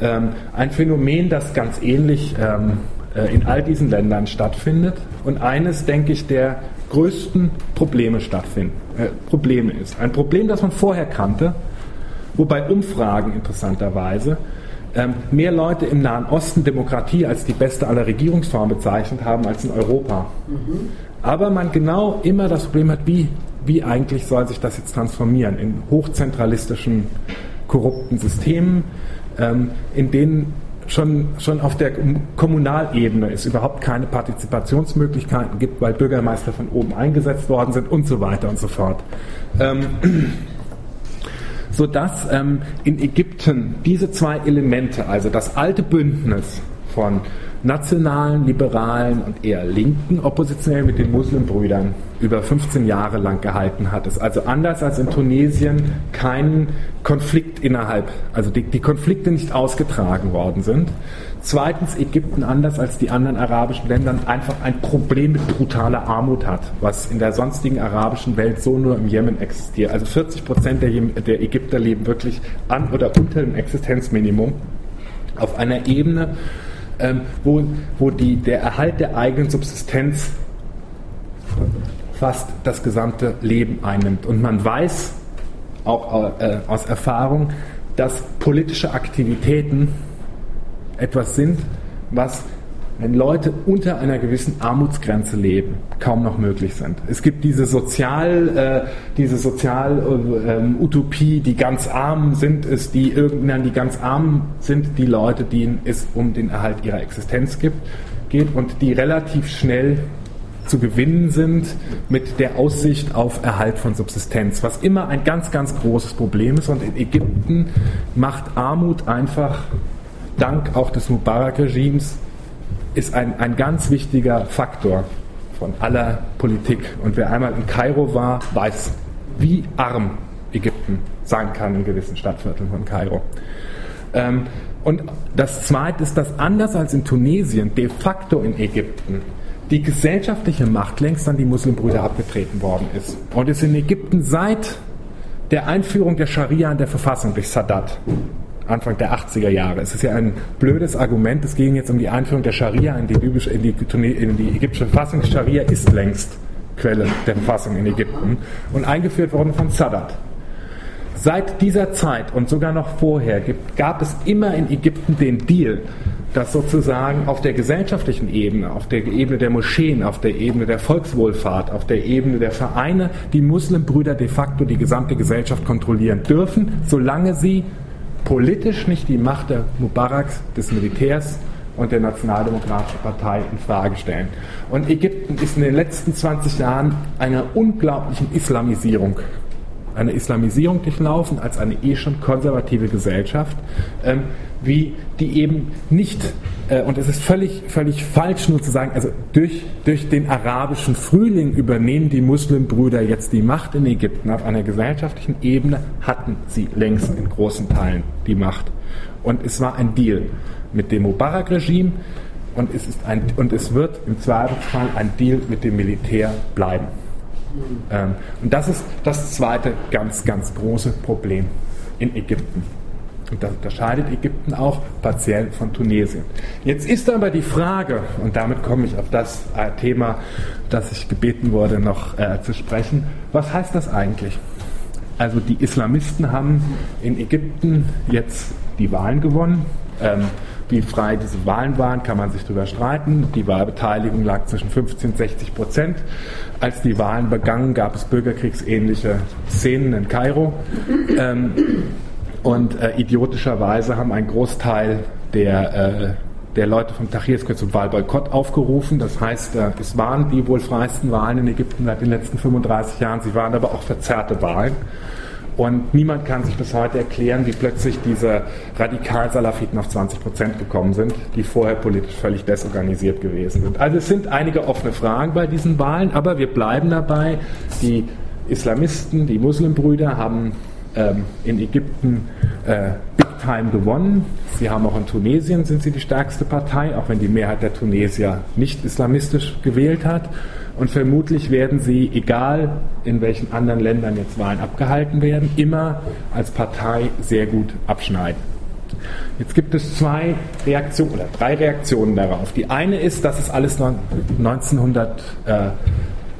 Ähm, ein Phänomen, das ganz ähnlich ähm, äh, in all diesen Ländern stattfindet und eines, denke ich, der größten Probleme stattfinden, äh, Probleme ist. Ein Problem, das man vorher kannte, wobei Umfragen interessanterweise ähm, mehr Leute im Nahen Osten Demokratie als die beste aller Regierungsformen bezeichnet haben als in Europa. Mhm. Aber man genau immer das Problem hat, wie, wie eigentlich soll sich das jetzt transformieren in hochzentralistischen, korrupten Systemen, ähm, in denen schon, schon auf der Kommunalebene es überhaupt keine Partizipationsmöglichkeiten gibt, weil Bürgermeister von oben eingesetzt worden sind und so weiter und so fort. Ähm, sodass ähm, in Ägypten diese zwei Elemente, also das alte Bündnis von nationalen, liberalen und eher linken Oppositionellen mit den Muslimbrüdern über 15 Jahre lang gehalten hat. Es also anders als in Tunesien keinen Konflikt innerhalb, also die, die Konflikte nicht ausgetragen worden sind. Zweitens Ägypten anders als die anderen arabischen Länder einfach ein Problem mit brutaler Armut hat, was in der sonstigen arabischen Welt so nur im Jemen existiert. Also 40 Prozent der, der Ägypter leben wirklich an oder unter dem Existenzminimum auf einer Ebene, ähm, wo, wo die, der Erhalt der eigenen Subsistenz fast das gesamte Leben einnimmt. Und man weiß auch äh, aus Erfahrung, dass politische Aktivitäten etwas sind, was wenn Leute unter einer gewissen Armutsgrenze leben, kaum noch möglich sind. Es gibt diese Sozial, äh, diese Sozial-Utopie, äh, die ganz arm sind, es die irgendwann die ganz arm sind, die Leute, denen es um den Erhalt ihrer Existenz gibt, geht und die relativ schnell zu gewinnen sind mit der Aussicht auf Erhalt von Subsistenz, was immer ein ganz, ganz großes Problem ist. Und in Ägypten macht Armut einfach dank auch des Mubarak-Regimes ist ein, ein ganz wichtiger Faktor von aller Politik. Und wer einmal in Kairo war, weiß, wie arm Ägypten sein kann in gewissen Stadtvierteln von Kairo. Ähm, und das Zweite ist, dass anders als in Tunesien de facto in Ägypten die gesellschaftliche Macht längst an die Muslimbrüder abgetreten worden ist. Und es in Ägypten seit der Einführung der Scharia in der Verfassung durch Sadat Anfang der 80er Jahre. Es ist ja ein blödes Argument, es ging jetzt um die Einführung der Scharia in die, libysche, in die, in die ägyptische Verfassung. Scharia ist längst Quelle der Verfassung in Ägypten und eingeführt worden von Sadat. Seit dieser Zeit und sogar noch vorher gab es immer in Ägypten den Deal, dass sozusagen auf der gesellschaftlichen Ebene, auf der Ebene der Moscheen, auf der Ebene der Volkswohlfahrt, auf der Ebene der Vereine die Muslimbrüder de facto die gesamte Gesellschaft kontrollieren dürfen, solange sie politisch nicht die Macht der Mubaraks, des Militärs und der Nationaldemokratischen Partei in Frage stellen. Und Ägypten ist in den letzten 20 Jahren einer unglaublichen Islamisierung eine Islamisierung durchlaufen als eine eh schon konservative Gesellschaft, ähm, wie die eben nicht, äh, und es ist völlig, völlig falsch nur zu sagen, also durch, durch den arabischen Frühling übernehmen die Muslimbrüder jetzt die Macht in Ägypten. Auf einer gesellschaftlichen Ebene hatten sie längst in großen Teilen die Macht. Und es war ein Deal mit dem Mubarak-Regime und es, und es wird im Zweifelsfall ein Deal mit dem Militär bleiben. Ähm, und das ist das zweite ganz, ganz große Problem in Ägypten. Und das unterscheidet Ägypten auch partiell von Tunesien. Jetzt ist aber die Frage, und damit komme ich auf das äh, Thema, das ich gebeten wurde, noch äh, zu sprechen, was heißt das eigentlich? Also die Islamisten haben in Ägypten jetzt die Wahlen gewonnen. Ähm, wie frei diese Wahlen waren, kann man sich darüber streiten. Die Wahlbeteiligung lag zwischen 15 und 60 Prozent. Als die Wahlen begannen, gab es bürgerkriegsähnliche Szenen in Kairo. Ähm, und äh, idiotischerweise haben ein Großteil der, äh, der Leute vom Tahrir zum Wahlboykott aufgerufen. Das heißt, äh, es waren die wohl freiesten Wahlen in Ägypten seit den letzten 35 Jahren. Sie waren aber auch verzerrte Wahlen. Und niemand kann sich bis heute erklären, wie plötzlich diese Radikal-Salafiten auf 20 Prozent gekommen sind, die vorher politisch völlig desorganisiert gewesen sind. Also es sind einige offene Fragen bei diesen Wahlen, aber wir bleiben dabei. Die Islamisten, die Muslimbrüder haben ähm, in Ägypten äh, Big Time gewonnen. Sie haben auch in Tunesien sind sie die stärkste Partei, auch wenn die Mehrheit der Tunesier nicht islamistisch gewählt hat. Und vermutlich werden sie, egal in welchen anderen Ländern jetzt Wahlen abgehalten werden, immer als Partei sehr gut abschneiden. Jetzt gibt es zwei Reaktionen oder drei Reaktionen darauf. Die eine ist, dass es alles 1900 äh,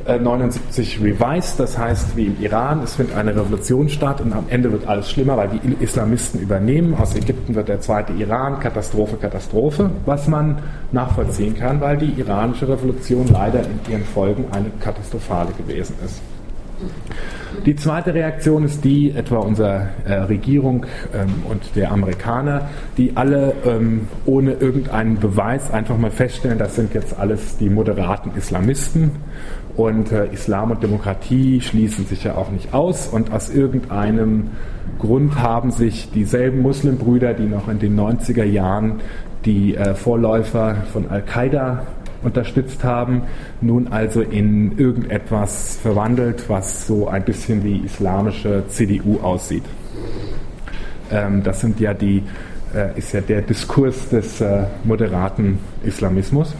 79 äh, revised, das heißt wie im Iran, es findet eine Revolution statt und am Ende wird alles schlimmer, weil die Islamisten übernehmen. Aus Ägypten wird der zweite Iran, Katastrophe, Katastrophe, was man nachvollziehen kann, weil die iranische Revolution leider in ihren Folgen eine katastrophale gewesen ist. Die zweite Reaktion ist die etwa unserer äh, Regierung ähm, und der Amerikaner, die alle ähm, ohne irgendeinen Beweis einfach mal feststellen, das sind jetzt alles die moderaten Islamisten und äh, Islam und Demokratie schließen sich ja auch nicht aus. Und aus irgendeinem Grund haben sich dieselben Muslimbrüder, die noch in den 90er Jahren die äh, Vorläufer von Al-Qaida unterstützt haben, nun also in irgendetwas verwandelt, was so ein bisschen wie islamische CDU aussieht. Ähm, das sind ja die, äh, ist ja der Diskurs des äh, moderaten Islamismus.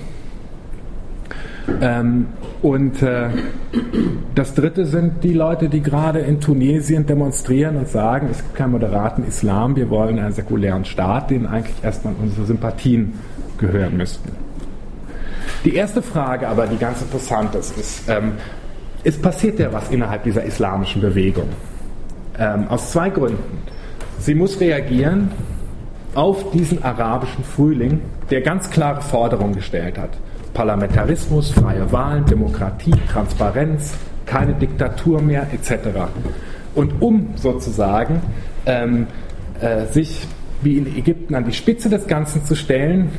Ähm, und äh, das dritte sind die Leute, die gerade in Tunesien demonstrieren und sagen, es gibt keinen moderaten Islam, wir wollen einen säkulären Staat, den eigentlich erstmal unsere Sympathien gehören müssten. Die erste Frage aber, die ganz interessant ist, ist, ähm, es passiert ja was innerhalb dieser islamischen Bewegung. Ähm, aus zwei Gründen. Sie muss reagieren auf diesen arabischen Frühling, der ganz klare Forderungen gestellt hat. Parlamentarismus, freie Wahlen, Demokratie, Transparenz, keine Diktatur mehr etc. Und um sozusagen ähm, äh, sich wie in Ägypten an die Spitze des Ganzen zu stellen,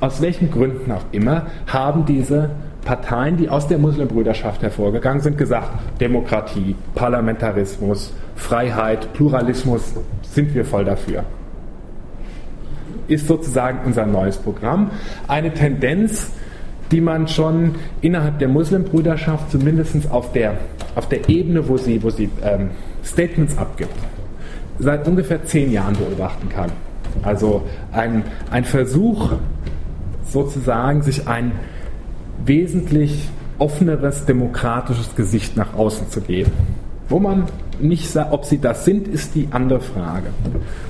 aus welchen Gründen auch immer, haben diese Parteien, die aus der Muslimbrüderschaft hervorgegangen sind, gesagt, Demokratie, Parlamentarismus, Freiheit, Pluralismus, sind wir voll dafür ist sozusagen unser neues Programm. Eine Tendenz, die man schon innerhalb der Muslimbrüderschaft zumindest auf der, auf der Ebene, wo sie, wo sie ähm, Statements abgibt, seit ungefähr zehn Jahren beobachten kann. Also ein, ein Versuch, sozusagen sich ein wesentlich offeneres demokratisches Gesicht nach außen zu geben. Wo man nicht sagt, ob sie das sind, ist die andere Frage.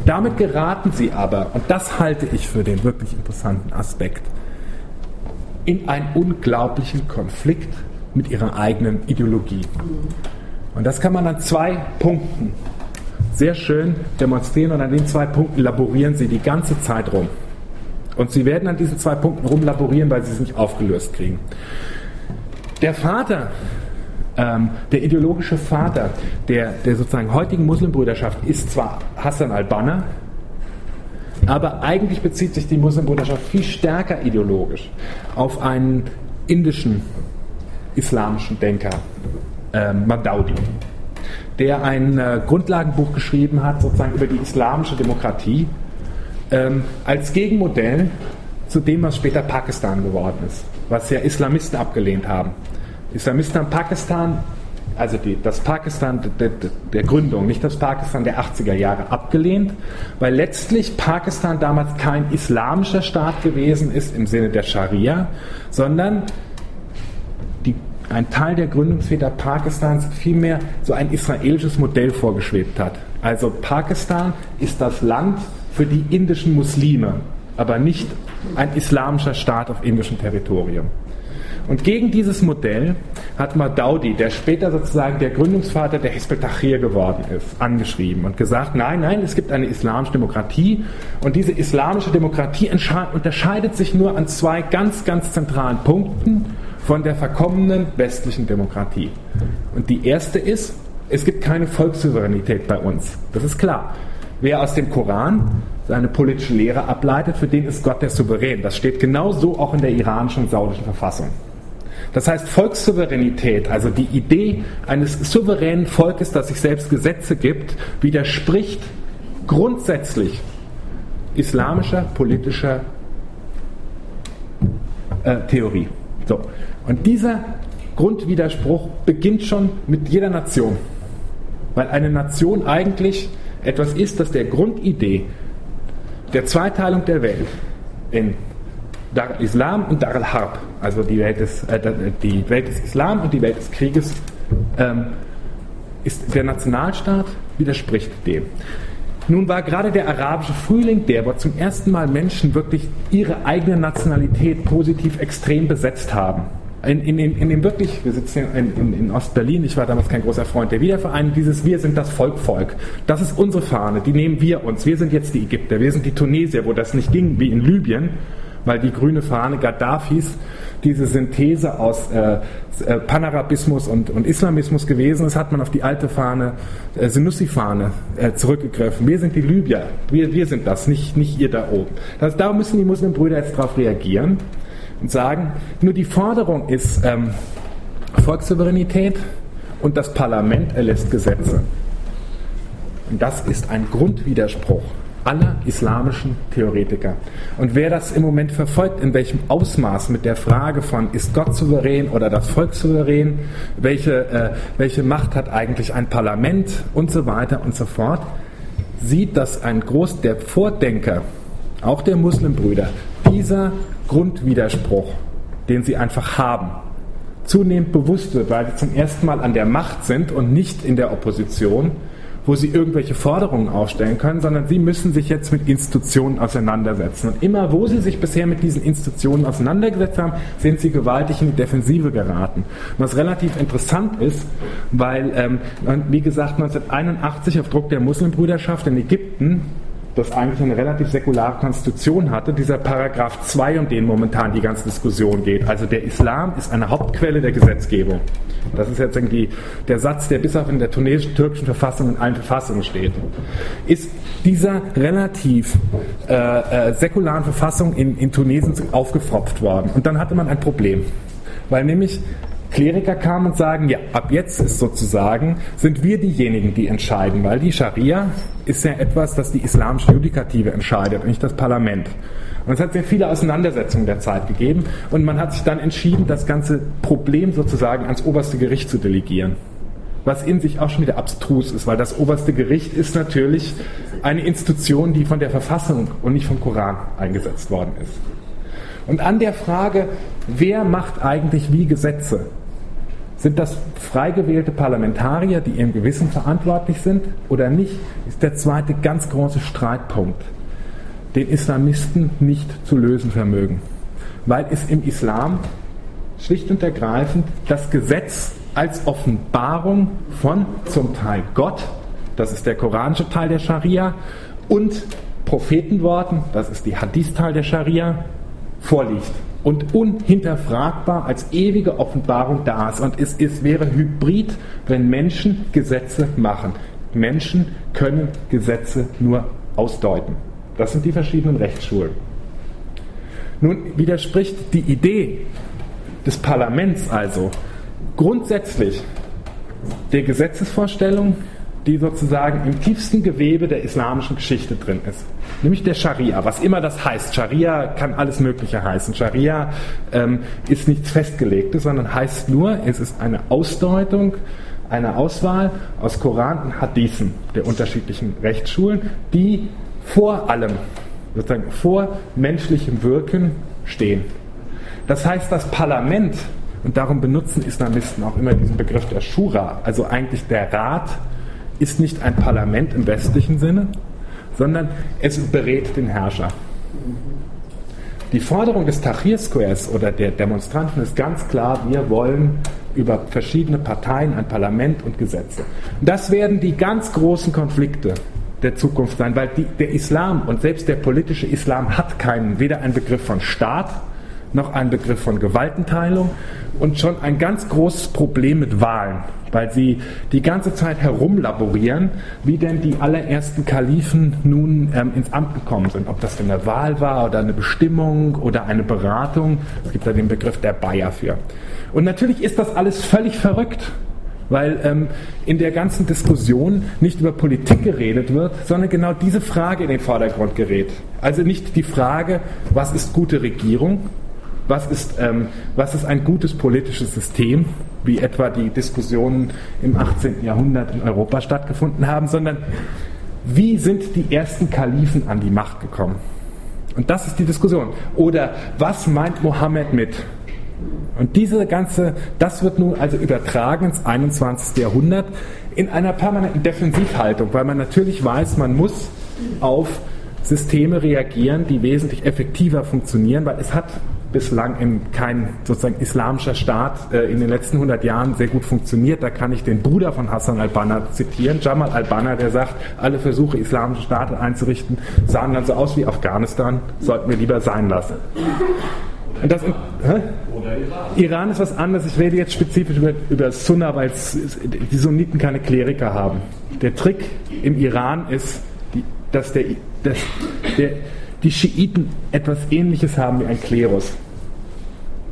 Damit geraten sie aber, und das halte ich für den wirklich interessanten Aspekt, in einen unglaublichen Konflikt mit ihrer eigenen Ideologie. Und das kann man an zwei Punkten sehr schön demonstrieren und an den zwei Punkten laborieren sie die ganze Zeit rum. Und sie werden an diesen zwei Punkten rumlaborieren, weil sie es nicht aufgelöst kriegen. Der Vater, ähm, der ideologische Vater der, der sozusagen heutigen Muslimbrüderschaft ist zwar Hassan al-Banna, aber eigentlich bezieht sich die Muslimbrüderschaft viel stärker ideologisch auf einen indischen islamischen Denker, äh, Madaudi, der ein äh, Grundlagenbuch geschrieben hat, sozusagen über die islamische Demokratie, ähm, als Gegenmodell zu dem, was später Pakistan geworden ist, was ja Islamisten abgelehnt haben. Islamisten haben Pakistan, also die, das Pakistan der, der, Gründung, nicht das Pakistan der 80er Jahre abgelehnt, weil letztlich Pakistan damals kein islamischer Staat gewesen ist im Sinne der Scharia, sondern ein Teil der Gründungsväter Pakistans vielmehr so ein israelisches Modell vorgeschwebt hat. Also Pakistan ist das Land für die indischen Muslime, aber nicht ein islamischer Staat auf indischem Territorium. Und gegen dieses Modell hat Madaudi, der später sozusagen der Gründungsvater der tahrir geworden ist, angeschrieben und gesagt, nein, nein, es gibt eine islamische Demokratie und diese islamische Demokratie unterscheidet sich nur an zwei ganz, ganz zentralen Punkten von der verkommenen westlichen Demokratie. Und die erste ist, es gibt keine Volkssouveränität bei uns. Das ist klar. Wer aus dem Koran seine politische Lehre ableitet, für den ist Gott der Souverän. Das steht genauso auch in der iranischen und saudischen Verfassung. Das heißt, Volkssouveränität, also die Idee eines souveränen Volkes, das sich selbst Gesetze gibt, widerspricht grundsätzlich islamischer politischer äh, Theorie. So. Und dieser Grundwiderspruch beginnt schon mit jeder Nation. Weil eine Nation eigentlich etwas ist, das der Grundidee der Zweiteilung der Welt in Dar al-Islam und Dar al-Harb, also die Welt, des, äh, die Welt des Islam und die Welt des Krieges, ähm, ist der Nationalstaat widerspricht dem. Nun war gerade der arabische Frühling der, wo zum ersten Mal Menschen wirklich ihre eigene Nationalität positiv extrem besetzt haben. In, in, in, in wirklich, wir sitzen in, in, in Ostberlin, ich war damals kein großer Freund der Wiedervereinigung, dieses Wir sind das Volk, Volk. Das ist unsere Fahne, die nehmen wir uns. Wir sind jetzt die Ägypter, wir sind die Tunesier, wo das nicht ging, wie in Libyen, weil die grüne Fahne Gaddafis diese Synthese aus äh, äh, Panarabismus und, und, Islamismus gewesen ist, hat man auf die alte Fahne, äh, Senussi-Fahne, äh, zurückgegriffen. Wir sind die Libyer, wir, wir sind das, nicht, nicht ihr da oben. Das, da müssen die Muslimbrüder jetzt darauf reagieren und sagen, nur die Forderung ist ähm, Volkssouveränität und das Parlament erlässt Gesetze. Und das ist ein Grundwiderspruch aller islamischen Theoretiker. Und wer das im Moment verfolgt, in welchem Ausmaß mit der Frage von, ist Gott souverän oder das Volk souverän, welche, äh, welche Macht hat eigentlich ein Parlament und so weiter und so fort, sieht, dass ein Groß der Vordenker, auch der Muslimbrüder, dieser Grundwiderspruch, den sie einfach haben, zunehmend bewusst wird, weil sie zum ersten Mal an der Macht sind und nicht in der Opposition, wo sie irgendwelche Forderungen aufstellen können, sondern sie müssen sich jetzt mit Institutionen auseinandersetzen. Und immer, wo sie sich bisher mit diesen Institutionen auseinandergesetzt haben, sind sie gewaltig in die Defensive geraten. Was relativ interessant ist, weil, ähm, wie gesagt, 1981 auf Druck der Muslimbrüderschaft in Ägypten das eigentlich eine relativ säkulare Konstitution hatte, dieser Paragraph 2, um den momentan die ganze Diskussion geht. Also der Islam ist eine Hauptquelle der Gesetzgebung. Das ist jetzt irgendwie der Satz, der bis auf in der tunesischen, türkischen Verfassung in allen Verfassungen steht. Ist dieser relativ äh, äh, säkularen Verfassung in, in Tunesien aufgefropft worden. Und dann hatte man ein Problem. Weil nämlich Kleriker kamen und sagen, ja, ab jetzt ist sozusagen, sind wir diejenigen, die entscheiden, weil die Scharia ist ja etwas, das die islamische Judikative entscheidet und nicht das Parlament. Und es hat sehr viele Auseinandersetzungen der Zeit gegeben und man hat sich dann entschieden, das ganze Problem sozusagen ans oberste Gericht zu delegieren. Was in sich auch schon wieder abstrus ist, weil das oberste Gericht ist natürlich eine Institution, die von der Verfassung und nicht vom Koran eingesetzt worden ist. Und an der Frage, wer macht eigentlich wie Gesetze, Sind das frei gewählte Parlamentarier, die ihrem Gewissen verantwortlich sind oder nicht, ist der zweite ganz große Streitpunkt, den Islamisten nicht zu lösen vermögen. Weil es im Islam schlicht und ergreifend das Gesetz als Offenbarung von zum Teil Gott, das ist der koranische Teil der Scharia, und Prophetenworten, das ist die Hadith-Teil der Scharia, vorliegt und unhinterfragbar als ewige Offenbarung da ist. Und es, es wäre hybrid, wenn Menschen Gesetze machen. Menschen können Gesetze nur ausdeuten. Das sind die verschiedenen Rechtsschulen. Nun widerspricht die Idee des Parlaments also grundsätzlich der Gesetzesvorstellung, die sozusagen im tiefsten Gewebe der islamischen Geschichte drin ist. Nämlich der Scharia, was immer das heißt. Scharia kann alles Mögliche heißen. Scharia ähm, ist nichts Festgelegtes, sondern heißt nur, es ist eine Ausdeutung, eine Auswahl aus Koran und Hadithen der unterschiedlichen Rechtsschulen, die vor allem, sozusagen vor menschlichem Wirken stehen. Das heißt, das Parlament, und darum benutzen Islamisten auch immer diesen Begriff der Shura, also eigentlich der Rat, ist nicht ein Parlament im westlichen Sinne, sondern es berät den Herrscher. Die Forderung des Tahrir Squares oder der Demonstranten ist ganz klar, wir wollen über verschiedene Parteien ein Parlament und Gesetze. Das werden die ganz großen Konflikte der Zukunft sein, weil die, der Islam und selbst der politische Islam hat keinen, weder einen Begriff von Staat noch einen Begriff von Gewaltenteilung und schon ein ganz großes Problem mit Wahlen, weil sie die ganze Zeit herumlaborieren, wie denn die allerersten Kalifen nun ähm, ins Amt gekommen sind. Ob das denn eine Wahl war oder eine Bestimmung oder eine Beratung. Es gibt da den Begriff der Bayer für. Und natürlich ist das alles völlig verrückt weil ähm, in der ganzen Diskussion nicht über Politik geredet wird, sondern genau diese Frage in den Vordergrund gerät. Also nicht die Frage, was ist gute Regierung, was ist, ähm, was ist ein gutes politisches System, wie etwa die Diskussionen im 18. Jahrhundert in Europa stattgefunden haben, sondern wie sind die ersten Kalifen an die Macht gekommen? Und das ist die Diskussion. Oder was meint Mohammed mit? Und diese ganze, das wird nun also übertragen ins 21. Jahrhundert in einer permanenten Defensivhaltung, weil man natürlich weiß, man muss auf Systeme reagieren, die wesentlich effektiver funktionieren, weil es hat bislang in kein sozusagen islamischer Staat äh, in den letzten 100 Jahren sehr gut funktioniert. Da kann ich den Bruder von Hassan al-Banna zitieren, Jamal al-Banna, der sagt, alle Versuche, islamische Staaten einzurichten, sahen dann so aus wie Afghanistan, sollten wir lieber sein lassen. Und das, hä? Iran ist was anderes. Ich rede jetzt spezifisch über, über Sunna, weil die Sunniten keine Kleriker haben. Der Trick im Iran ist, dass, der, dass der, die Schiiten etwas Ähnliches haben wie ein Klerus.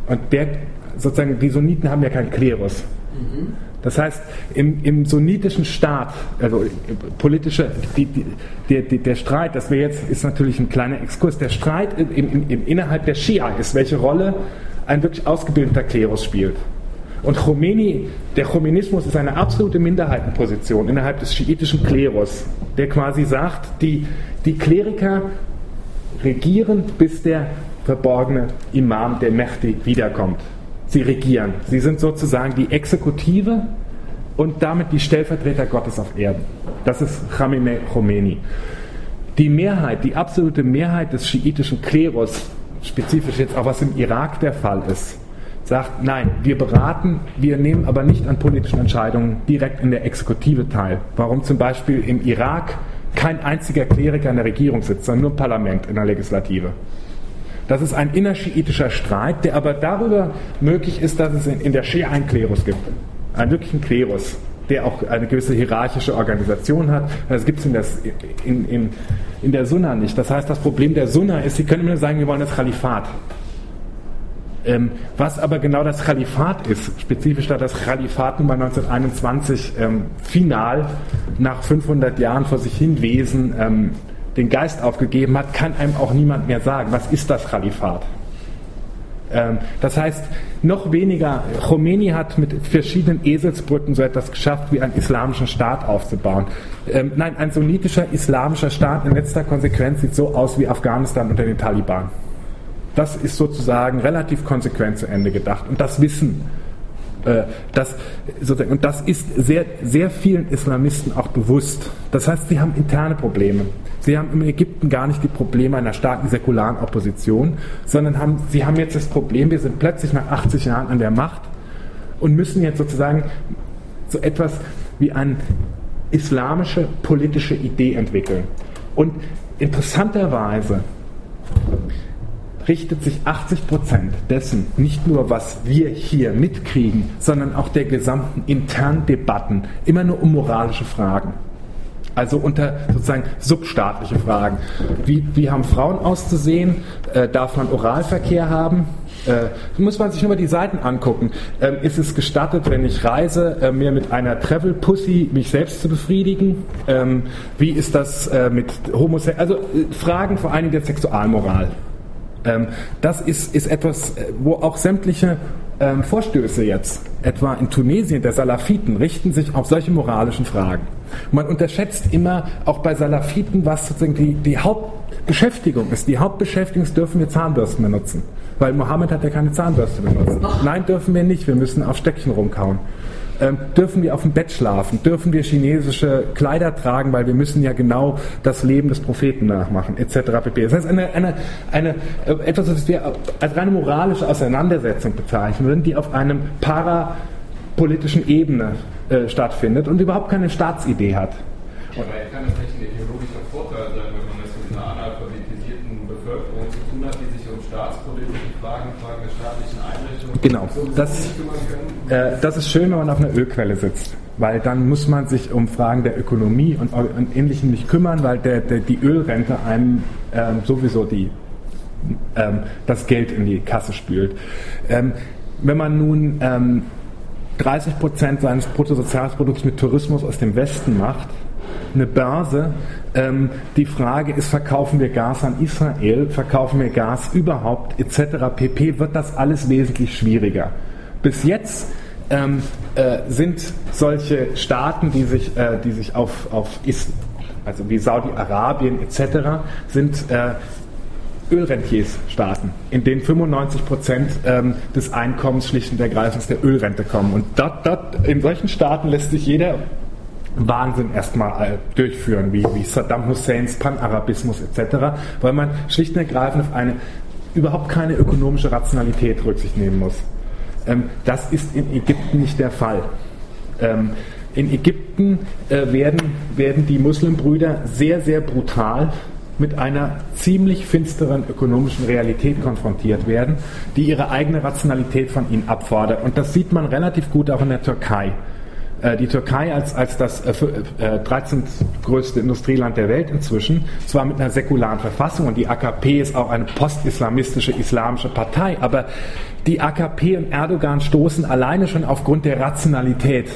Und der, sozusagen, die Sunniten haben ja keinen Klerus. Mhm. Das heißt, im, im sunnitischen Staat, also politische, die, die, die, der Streit, das wäre jetzt, ist natürlich ein kleiner Exkurs, der Streit im, im, innerhalb der Schia ist, welche Rolle ein wirklich ausgebildeter Klerus spielt. Und Khomeini, der Khomenismus ist eine absolute Minderheitenposition innerhalb des schiitischen Klerus, der quasi sagt, die, die Kleriker regieren, bis der verborgene Imam, der Mehdi, wiederkommt. Sie regieren. Sie sind sozusagen die Exekutive und damit die Stellvertreter Gottes auf Erden. Das ist Khamenei Khomeini. Die Mehrheit, die absolute Mehrheit des schiitischen Klerus, spezifisch jetzt auch was im Irak der Fall ist, sagt, nein, wir beraten, wir nehmen aber nicht an politischen Entscheidungen direkt in der Exekutive teil. Warum zum Beispiel im Irak kein einziger Kleriker in der Regierung sitzt, sondern nur im Parlament in der Legislative. Das ist ein innerschiitischer Streit, der aber darüber möglich ist, dass es in, der Schia einen Klerus gibt. Einen wirklichen Klerus, der auch eine gewisse hierarchische Organisation hat. Das gibt es in, in, in, in der Sunna nicht. Das heißt, das Problem der Sunna ist, Sie können immer sagen, wir wollen das Khalifat. Ähm, was aber genau das Khalifat ist, spezifisch da das Khalifat Nummer 1921 ähm, final nach 500 Jahren vor sich hin Wesen ähm, den Geist aufgegeben hat, kann einem auch niemand mehr sagen, was ist das Khalifat. Ähm, das heißt, noch weniger, Khomeini hat mit verschiedenen Eselsbrücken so etwas geschafft, wie einen islamischen Staat aufzubauen. Ähm, nein, ein sunnitischer islamischer Staat in letzter Konsequenz sieht so aus wie Afghanistan unter den Taliban. Das ist sozusagen relativ konsequent zu Ende gedacht. Und das wissen Äh, das, und das ist sehr, sehr vielen Islamisten auch bewusst. Das heißt, sie haben interne Probleme. Sie haben in Ägypten gar nicht die Probleme einer starken säkularen Opposition, sondern haben, sie haben jetzt das Problem, wir sind plötzlich nach 80 Jahren an der Macht und müssen jetzt sozusagen so etwas wie eine islamische politische Idee entwickeln. Und interessanterweise richtet sich 80 Prozent dessen, nicht nur was wir hier mitkriegen, sondern auch der gesamten internen Debatten, immer nur um moralische Fragen. Also unter sozusagen substaatliche Fragen. Wie, wie haben Frauen auszusehen? Äh, darf man Oralverkehr haben? Äh, muss man sich nur mal die Seiten angucken. Ähm, ist es gestattet, wenn ich reise, äh, mir mit einer Travel Pussy mich selbst zu befriedigen? Ähm, wie ist das äh, mit Homosexuellen? Also äh, Fragen vor Dingen der Sexualmoral. Ähm, das ist, ist etwas, äh, wo auch sämtliche ähm, Vorstöße jetzt, etwa in Tunesien der Salafiten, richten sich auf solche moralischen Fragen. Man unterschätzt immer auch bei Salafiten, was sozusagen die, die Hauptbeschäftigung ist. Die Hauptbeschäftigung ist, dürfen wir Zahnbürsten benutzen. Weil Mohammed hat ja keine Zahnbürste benutzt. Nein, dürfen wir nicht. Wir müssen auf Stöckchen rumkauen. Ähm, dürfen wir auf dem Bett schlafen? Dürfen wir chinesische Kleider tragen, weil wir müssen ja genau das Leben des Propheten nachmachen, etc. pp. Das heißt, eine, eine, eine, äh, etwas, was wir als reine moralische Auseinandersetzung bezeichnen würden, die auf einem parapolitischen Ebene äh, stattfindet und überhaupt keine Staatsidee hat. Aber kann das nicht ein ideologischer Vorteil sein, wenn man es mit einer analphabetisierten Bevölkerung zu tun hat, die sich um staatspolitische Fragen, Fragen der staatlichen Einrichtungen genau. das, äh, das ist schön, wenn man auf einer Ölquelle sitzt. Weil dann muss man sich um Fragen der Ökonomie und, und Ähnlichem nicht kümmern, weil der, der, die Ölrente einem ähm, sowieso die, ähm, das Geld in die Kasse spült. Ähm, wenn man nun 30 ähm, Prozent seines Bruttosozialprodukts mit Tourismus aus dem Westen macht, eine Börse. Ähm, die Frage ist, verkaufen wir Gas an Israel, verkaufen wir Gas überhaupt etc. pp. wird das alles wesentlich schwieriger. Bis jetzt ähm, äh, sind solche Staaten, die sich, äh, die sich auf, auf Is also wie Saudi-Arabien etc., sind äh, Ölrentiers-Staaten, in denen 95 Prozent ähm, des Einkommens schlicht und ergreifend aus der Ölrente kommen. Und dort, dort, in solchen Staaten lässt sich jeder Wahnsinn erstmal äh, durchführen, wie, wie Saddam Husseins Panarabismus etc., weil man schlicht und ergreifend auf eine überhaupt keine ökonomische Rationalität Rücksicht nehmen muss. Ähm, das ist in Ägypten nicht der Fall. Ähm, in Ägypten äh, werden, werden die Muslimbrüder sehr, sehr brutal mit einer ziemlich finsteren ökonomischen Realität konfrontiert werden, die ihre eigene Rationalität von ihnen abfordert. Und das sieht man relativ gut auch in der Türkei. Äh, die Türkei als, als das äh, 13. Äh, größte Industrieland der Welt inzwischen, zwar mit einer säkularen Verfassung und die AKP ist auch eine postislamistische islamische Partei, aber die AKP und Erdogan stoßen alleine schon aufgrund der Rationalität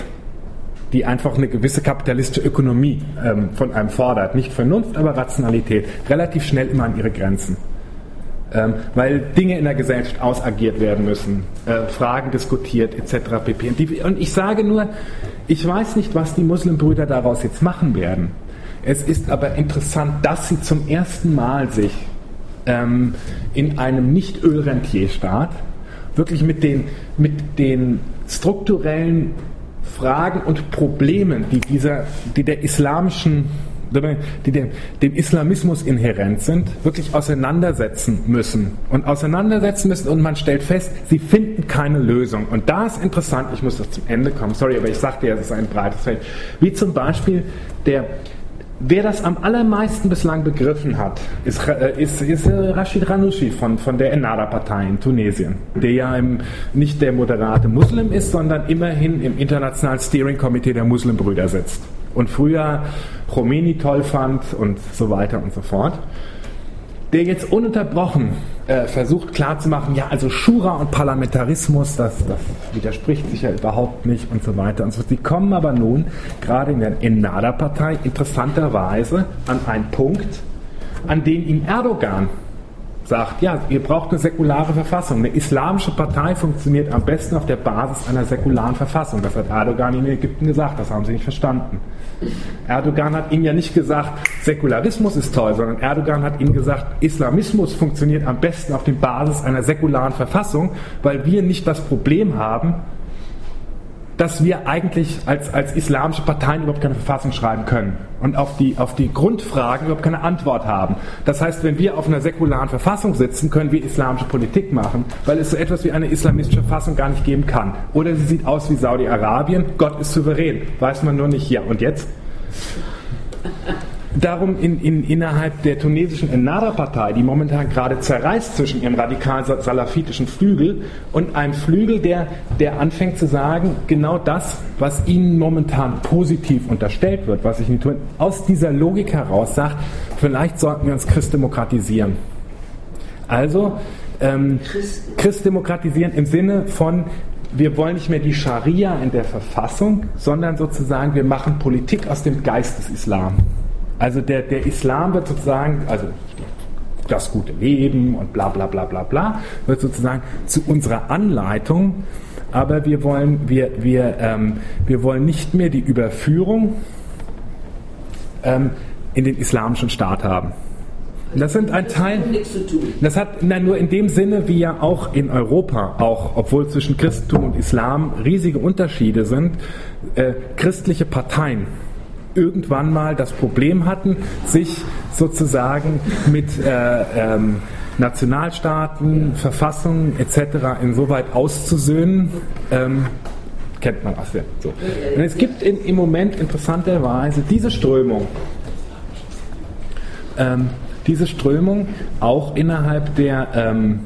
die einfach eine gewisse kapitalistische Ökonomie ähm, von einem fordert. Nicht Vernunft, aber Rationalität. Relativ schnell immer an ihre Grenzen ähm, weil Dinge in der Gesellschaft ausagiert werden müssen, äh, Fragen diskutiert etc. pp. Und, die, und ich sage nur, ich weiß nicht, was die Muslimbrüder daraus jetzt machen werden. Es ist aber interessant, dass sie zum ersten Mal sich ähm, in einem Nicht-Ölrentierstaat wirklich mit den, mit den strukturellen Fragen und Problemen, die, dieser, die der islamischen die dem, dem Islamismus inhärent sind, wirklich auseinandersetzen müssen. Und auseinandersetzen müssen und man stellt fest, sie finden keine Lösung. Und da ist interessant, ich muss das zum Ende kommen, sorry, aber ich sagte ja, es ist ein breites Feld, wie zum Beispiel der, Wer das am allermeisten bislang begriffen hat, ist, äh, ist, ist äh, Rashid Ranushi von, von der Ennahda-Partei in Tunesien, der ja im, nicht der moderate Muslim ist, sondern immerhin im internationalen Steering Committee der Muslimbrüder sitzt und früher Khomeini toll fand und so weiter und so fort, der jetzt ununterbrochen äh, versucht klarzumachen, ja, also Schura und Parlamentarismus, das, das widerspricht sich ja überhaupt nicht und so weiter und so fort. Sie kommen aber nun gerade in der Ennada-Partei interessanterweise an einen Punkt, an dem ihm Erdogan sagt, ja, ihr braucht eine säkulare Verfassung. Eine islamische Partei funktioniert am besten auf der Basis einer säkularen Verfassung. Das hat Erdogan in Ägypten gesagt, das haben sie nicht verstanden. Erdogan hat ihnen ja nicht gesagt, Säkularismus ist toll, sondern Erdogan hat ihnen gesagt, Islamismus funktioniert am besten auf der Basis einer säkularen Verfassung, weil wir nicht das Problem haben, dass wir eigentlich als, als islamische Parteien überhaupt keine Verfassung schreiben können und auf die, auf die Grundfragen überhaupt keine Antwort haben. Das heißt, wenn wir auf einer säkularen Verfassung sitzen, können wir islamische Politik machen, weil es so etwas wie eine islamistische Verfassung gar nicht geben kann. Oder sie sieht aus wie Saudi-Arabien, Gott ist souverän, weiß man nur nicht hier. Und jetzt? Darum in, in, innerhalb der tunesischen Ennahda-Partei, die momentan gerade zerreißt zwischen ihrem radikal-salafitischen Flügel und einem Flügel, der, der anfängt zu sagen, genau das, was ihnen momentan positiv unterstellt wird, was ich nicht tue, aus dieser Logik heraus sagt, vielleicht sollten wir uns christdemokratisieren. Also ähm, christdemokratisieren im Sinne von, wir wollen nicht mehr die Scharia in der Verfassung, sondern sozusagen wir machen Politik aus dem Geist des Islam. Also der, der Islam wird sozusagen, also das gute Leben und bla bla bla bla bla, wird sozusagen zu unserer Anleitung, aber wir wollen, wir, wir, ähm, wir wollen nicht mehr die Überführung ähm, in den islamischen Staat haben. Das sind ein Teil. Das hat na, nur in dem Sinne, wie ja auch in Europa, auch obwohl zwischen Christentum und Islam riesige Unterschiede sind, äh, christliche Parteien irgendwann mal das Problem hatten, sich sozusagen mit äh, ähm, Nationalstaaten, Verfassungen etc. insoweit auszusöhnen. Ähm, kennt man aus der. So. Und es gibt in, im Moment interessanterweise diese Strömung. Ähm, diese Strömung auch innerhalb der ähm,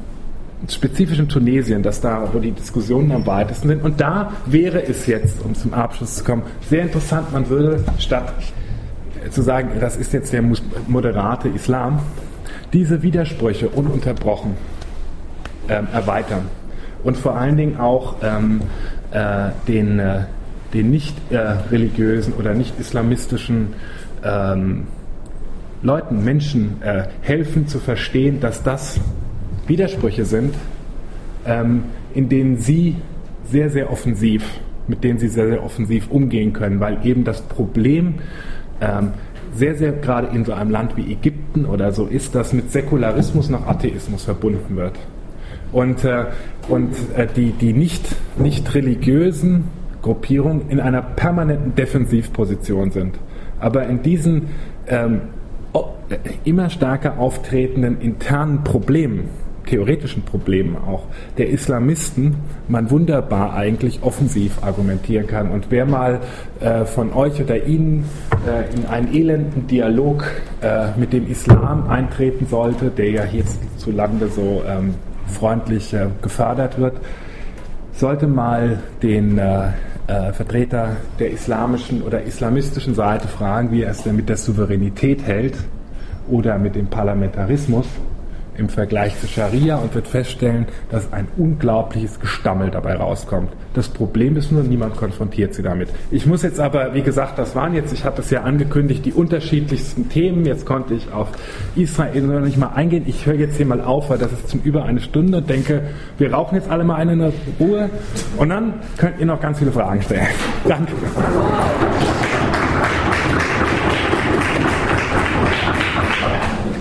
spezifisch in Tunesien, dass da, wo die Diskussionen am weitesten sind. Und da wäre es jetzt, um zum Abschluss zu kommen, sehr interessant, man würde statt zu sagen, das ist jetzt der moderate Islam, diese Widersprüche ununterbrochen ähm, erweitern. Und vor allen Dingen auch ähm, äh, den, äh, den nicht äh, religiösen oder nicht islamistischen ähm, Leuten, Menschen äh, helfen zu verstehen, dass das Widersprüche sind, ähm, in denen sie sehr, sehr offensiv, mit denen sie sehr, sehr offensiv umgehen können, weil eben das Problem ähm, sehr, sehr gerade in so einem Land wie Ägypten oder so ist, dass mit Säkularismus noch Atheismus verbunden wird. Und, äh, und äh, die, die nicht, nicht religiösen Gruppierungen in einer permanenten Defensivposition sind. Aber in diesen ähm, immer stärker auftretenden internen Problemen theoretischen Problemen auch der Islamisten man wunderbar eigentlich offensiv argumentieren kann. Und wer mal äh, von euch oder Ihnen äh, in einen elenden Dialog äh, mit dem Islam eintreten sollte, der ja hierzulande so ähm, freundlich äh, gefördert wird, sollte mal den äh, äh, Vertreter der islamischen oder islamistischen Seite fragen, wie er es denn mit der Souveränität hält oder mit dem Parlamentarismus im Vergleich zu Scharia und wird feststellen, dass ein unglaubliches Gestammel dabei rauskommt. Das Problem ist nur, niemand konfrontiert sie damit. Ich muss jetzt aber, wie gesagt, das waren jetzt, ich habe es ja angekündigt, die unterschiedlichsten Themen. Jetzt konnte ich auf Israel noch nicht mal eingehen. Ich höre jetzt hier mal auf, weil das ist zum über eine Stunde und denke, wir rauchen jetzt alle mal eine Ruhe und dann könnt ihr noch ganz viele Fragen stellen. (laughs) Danke.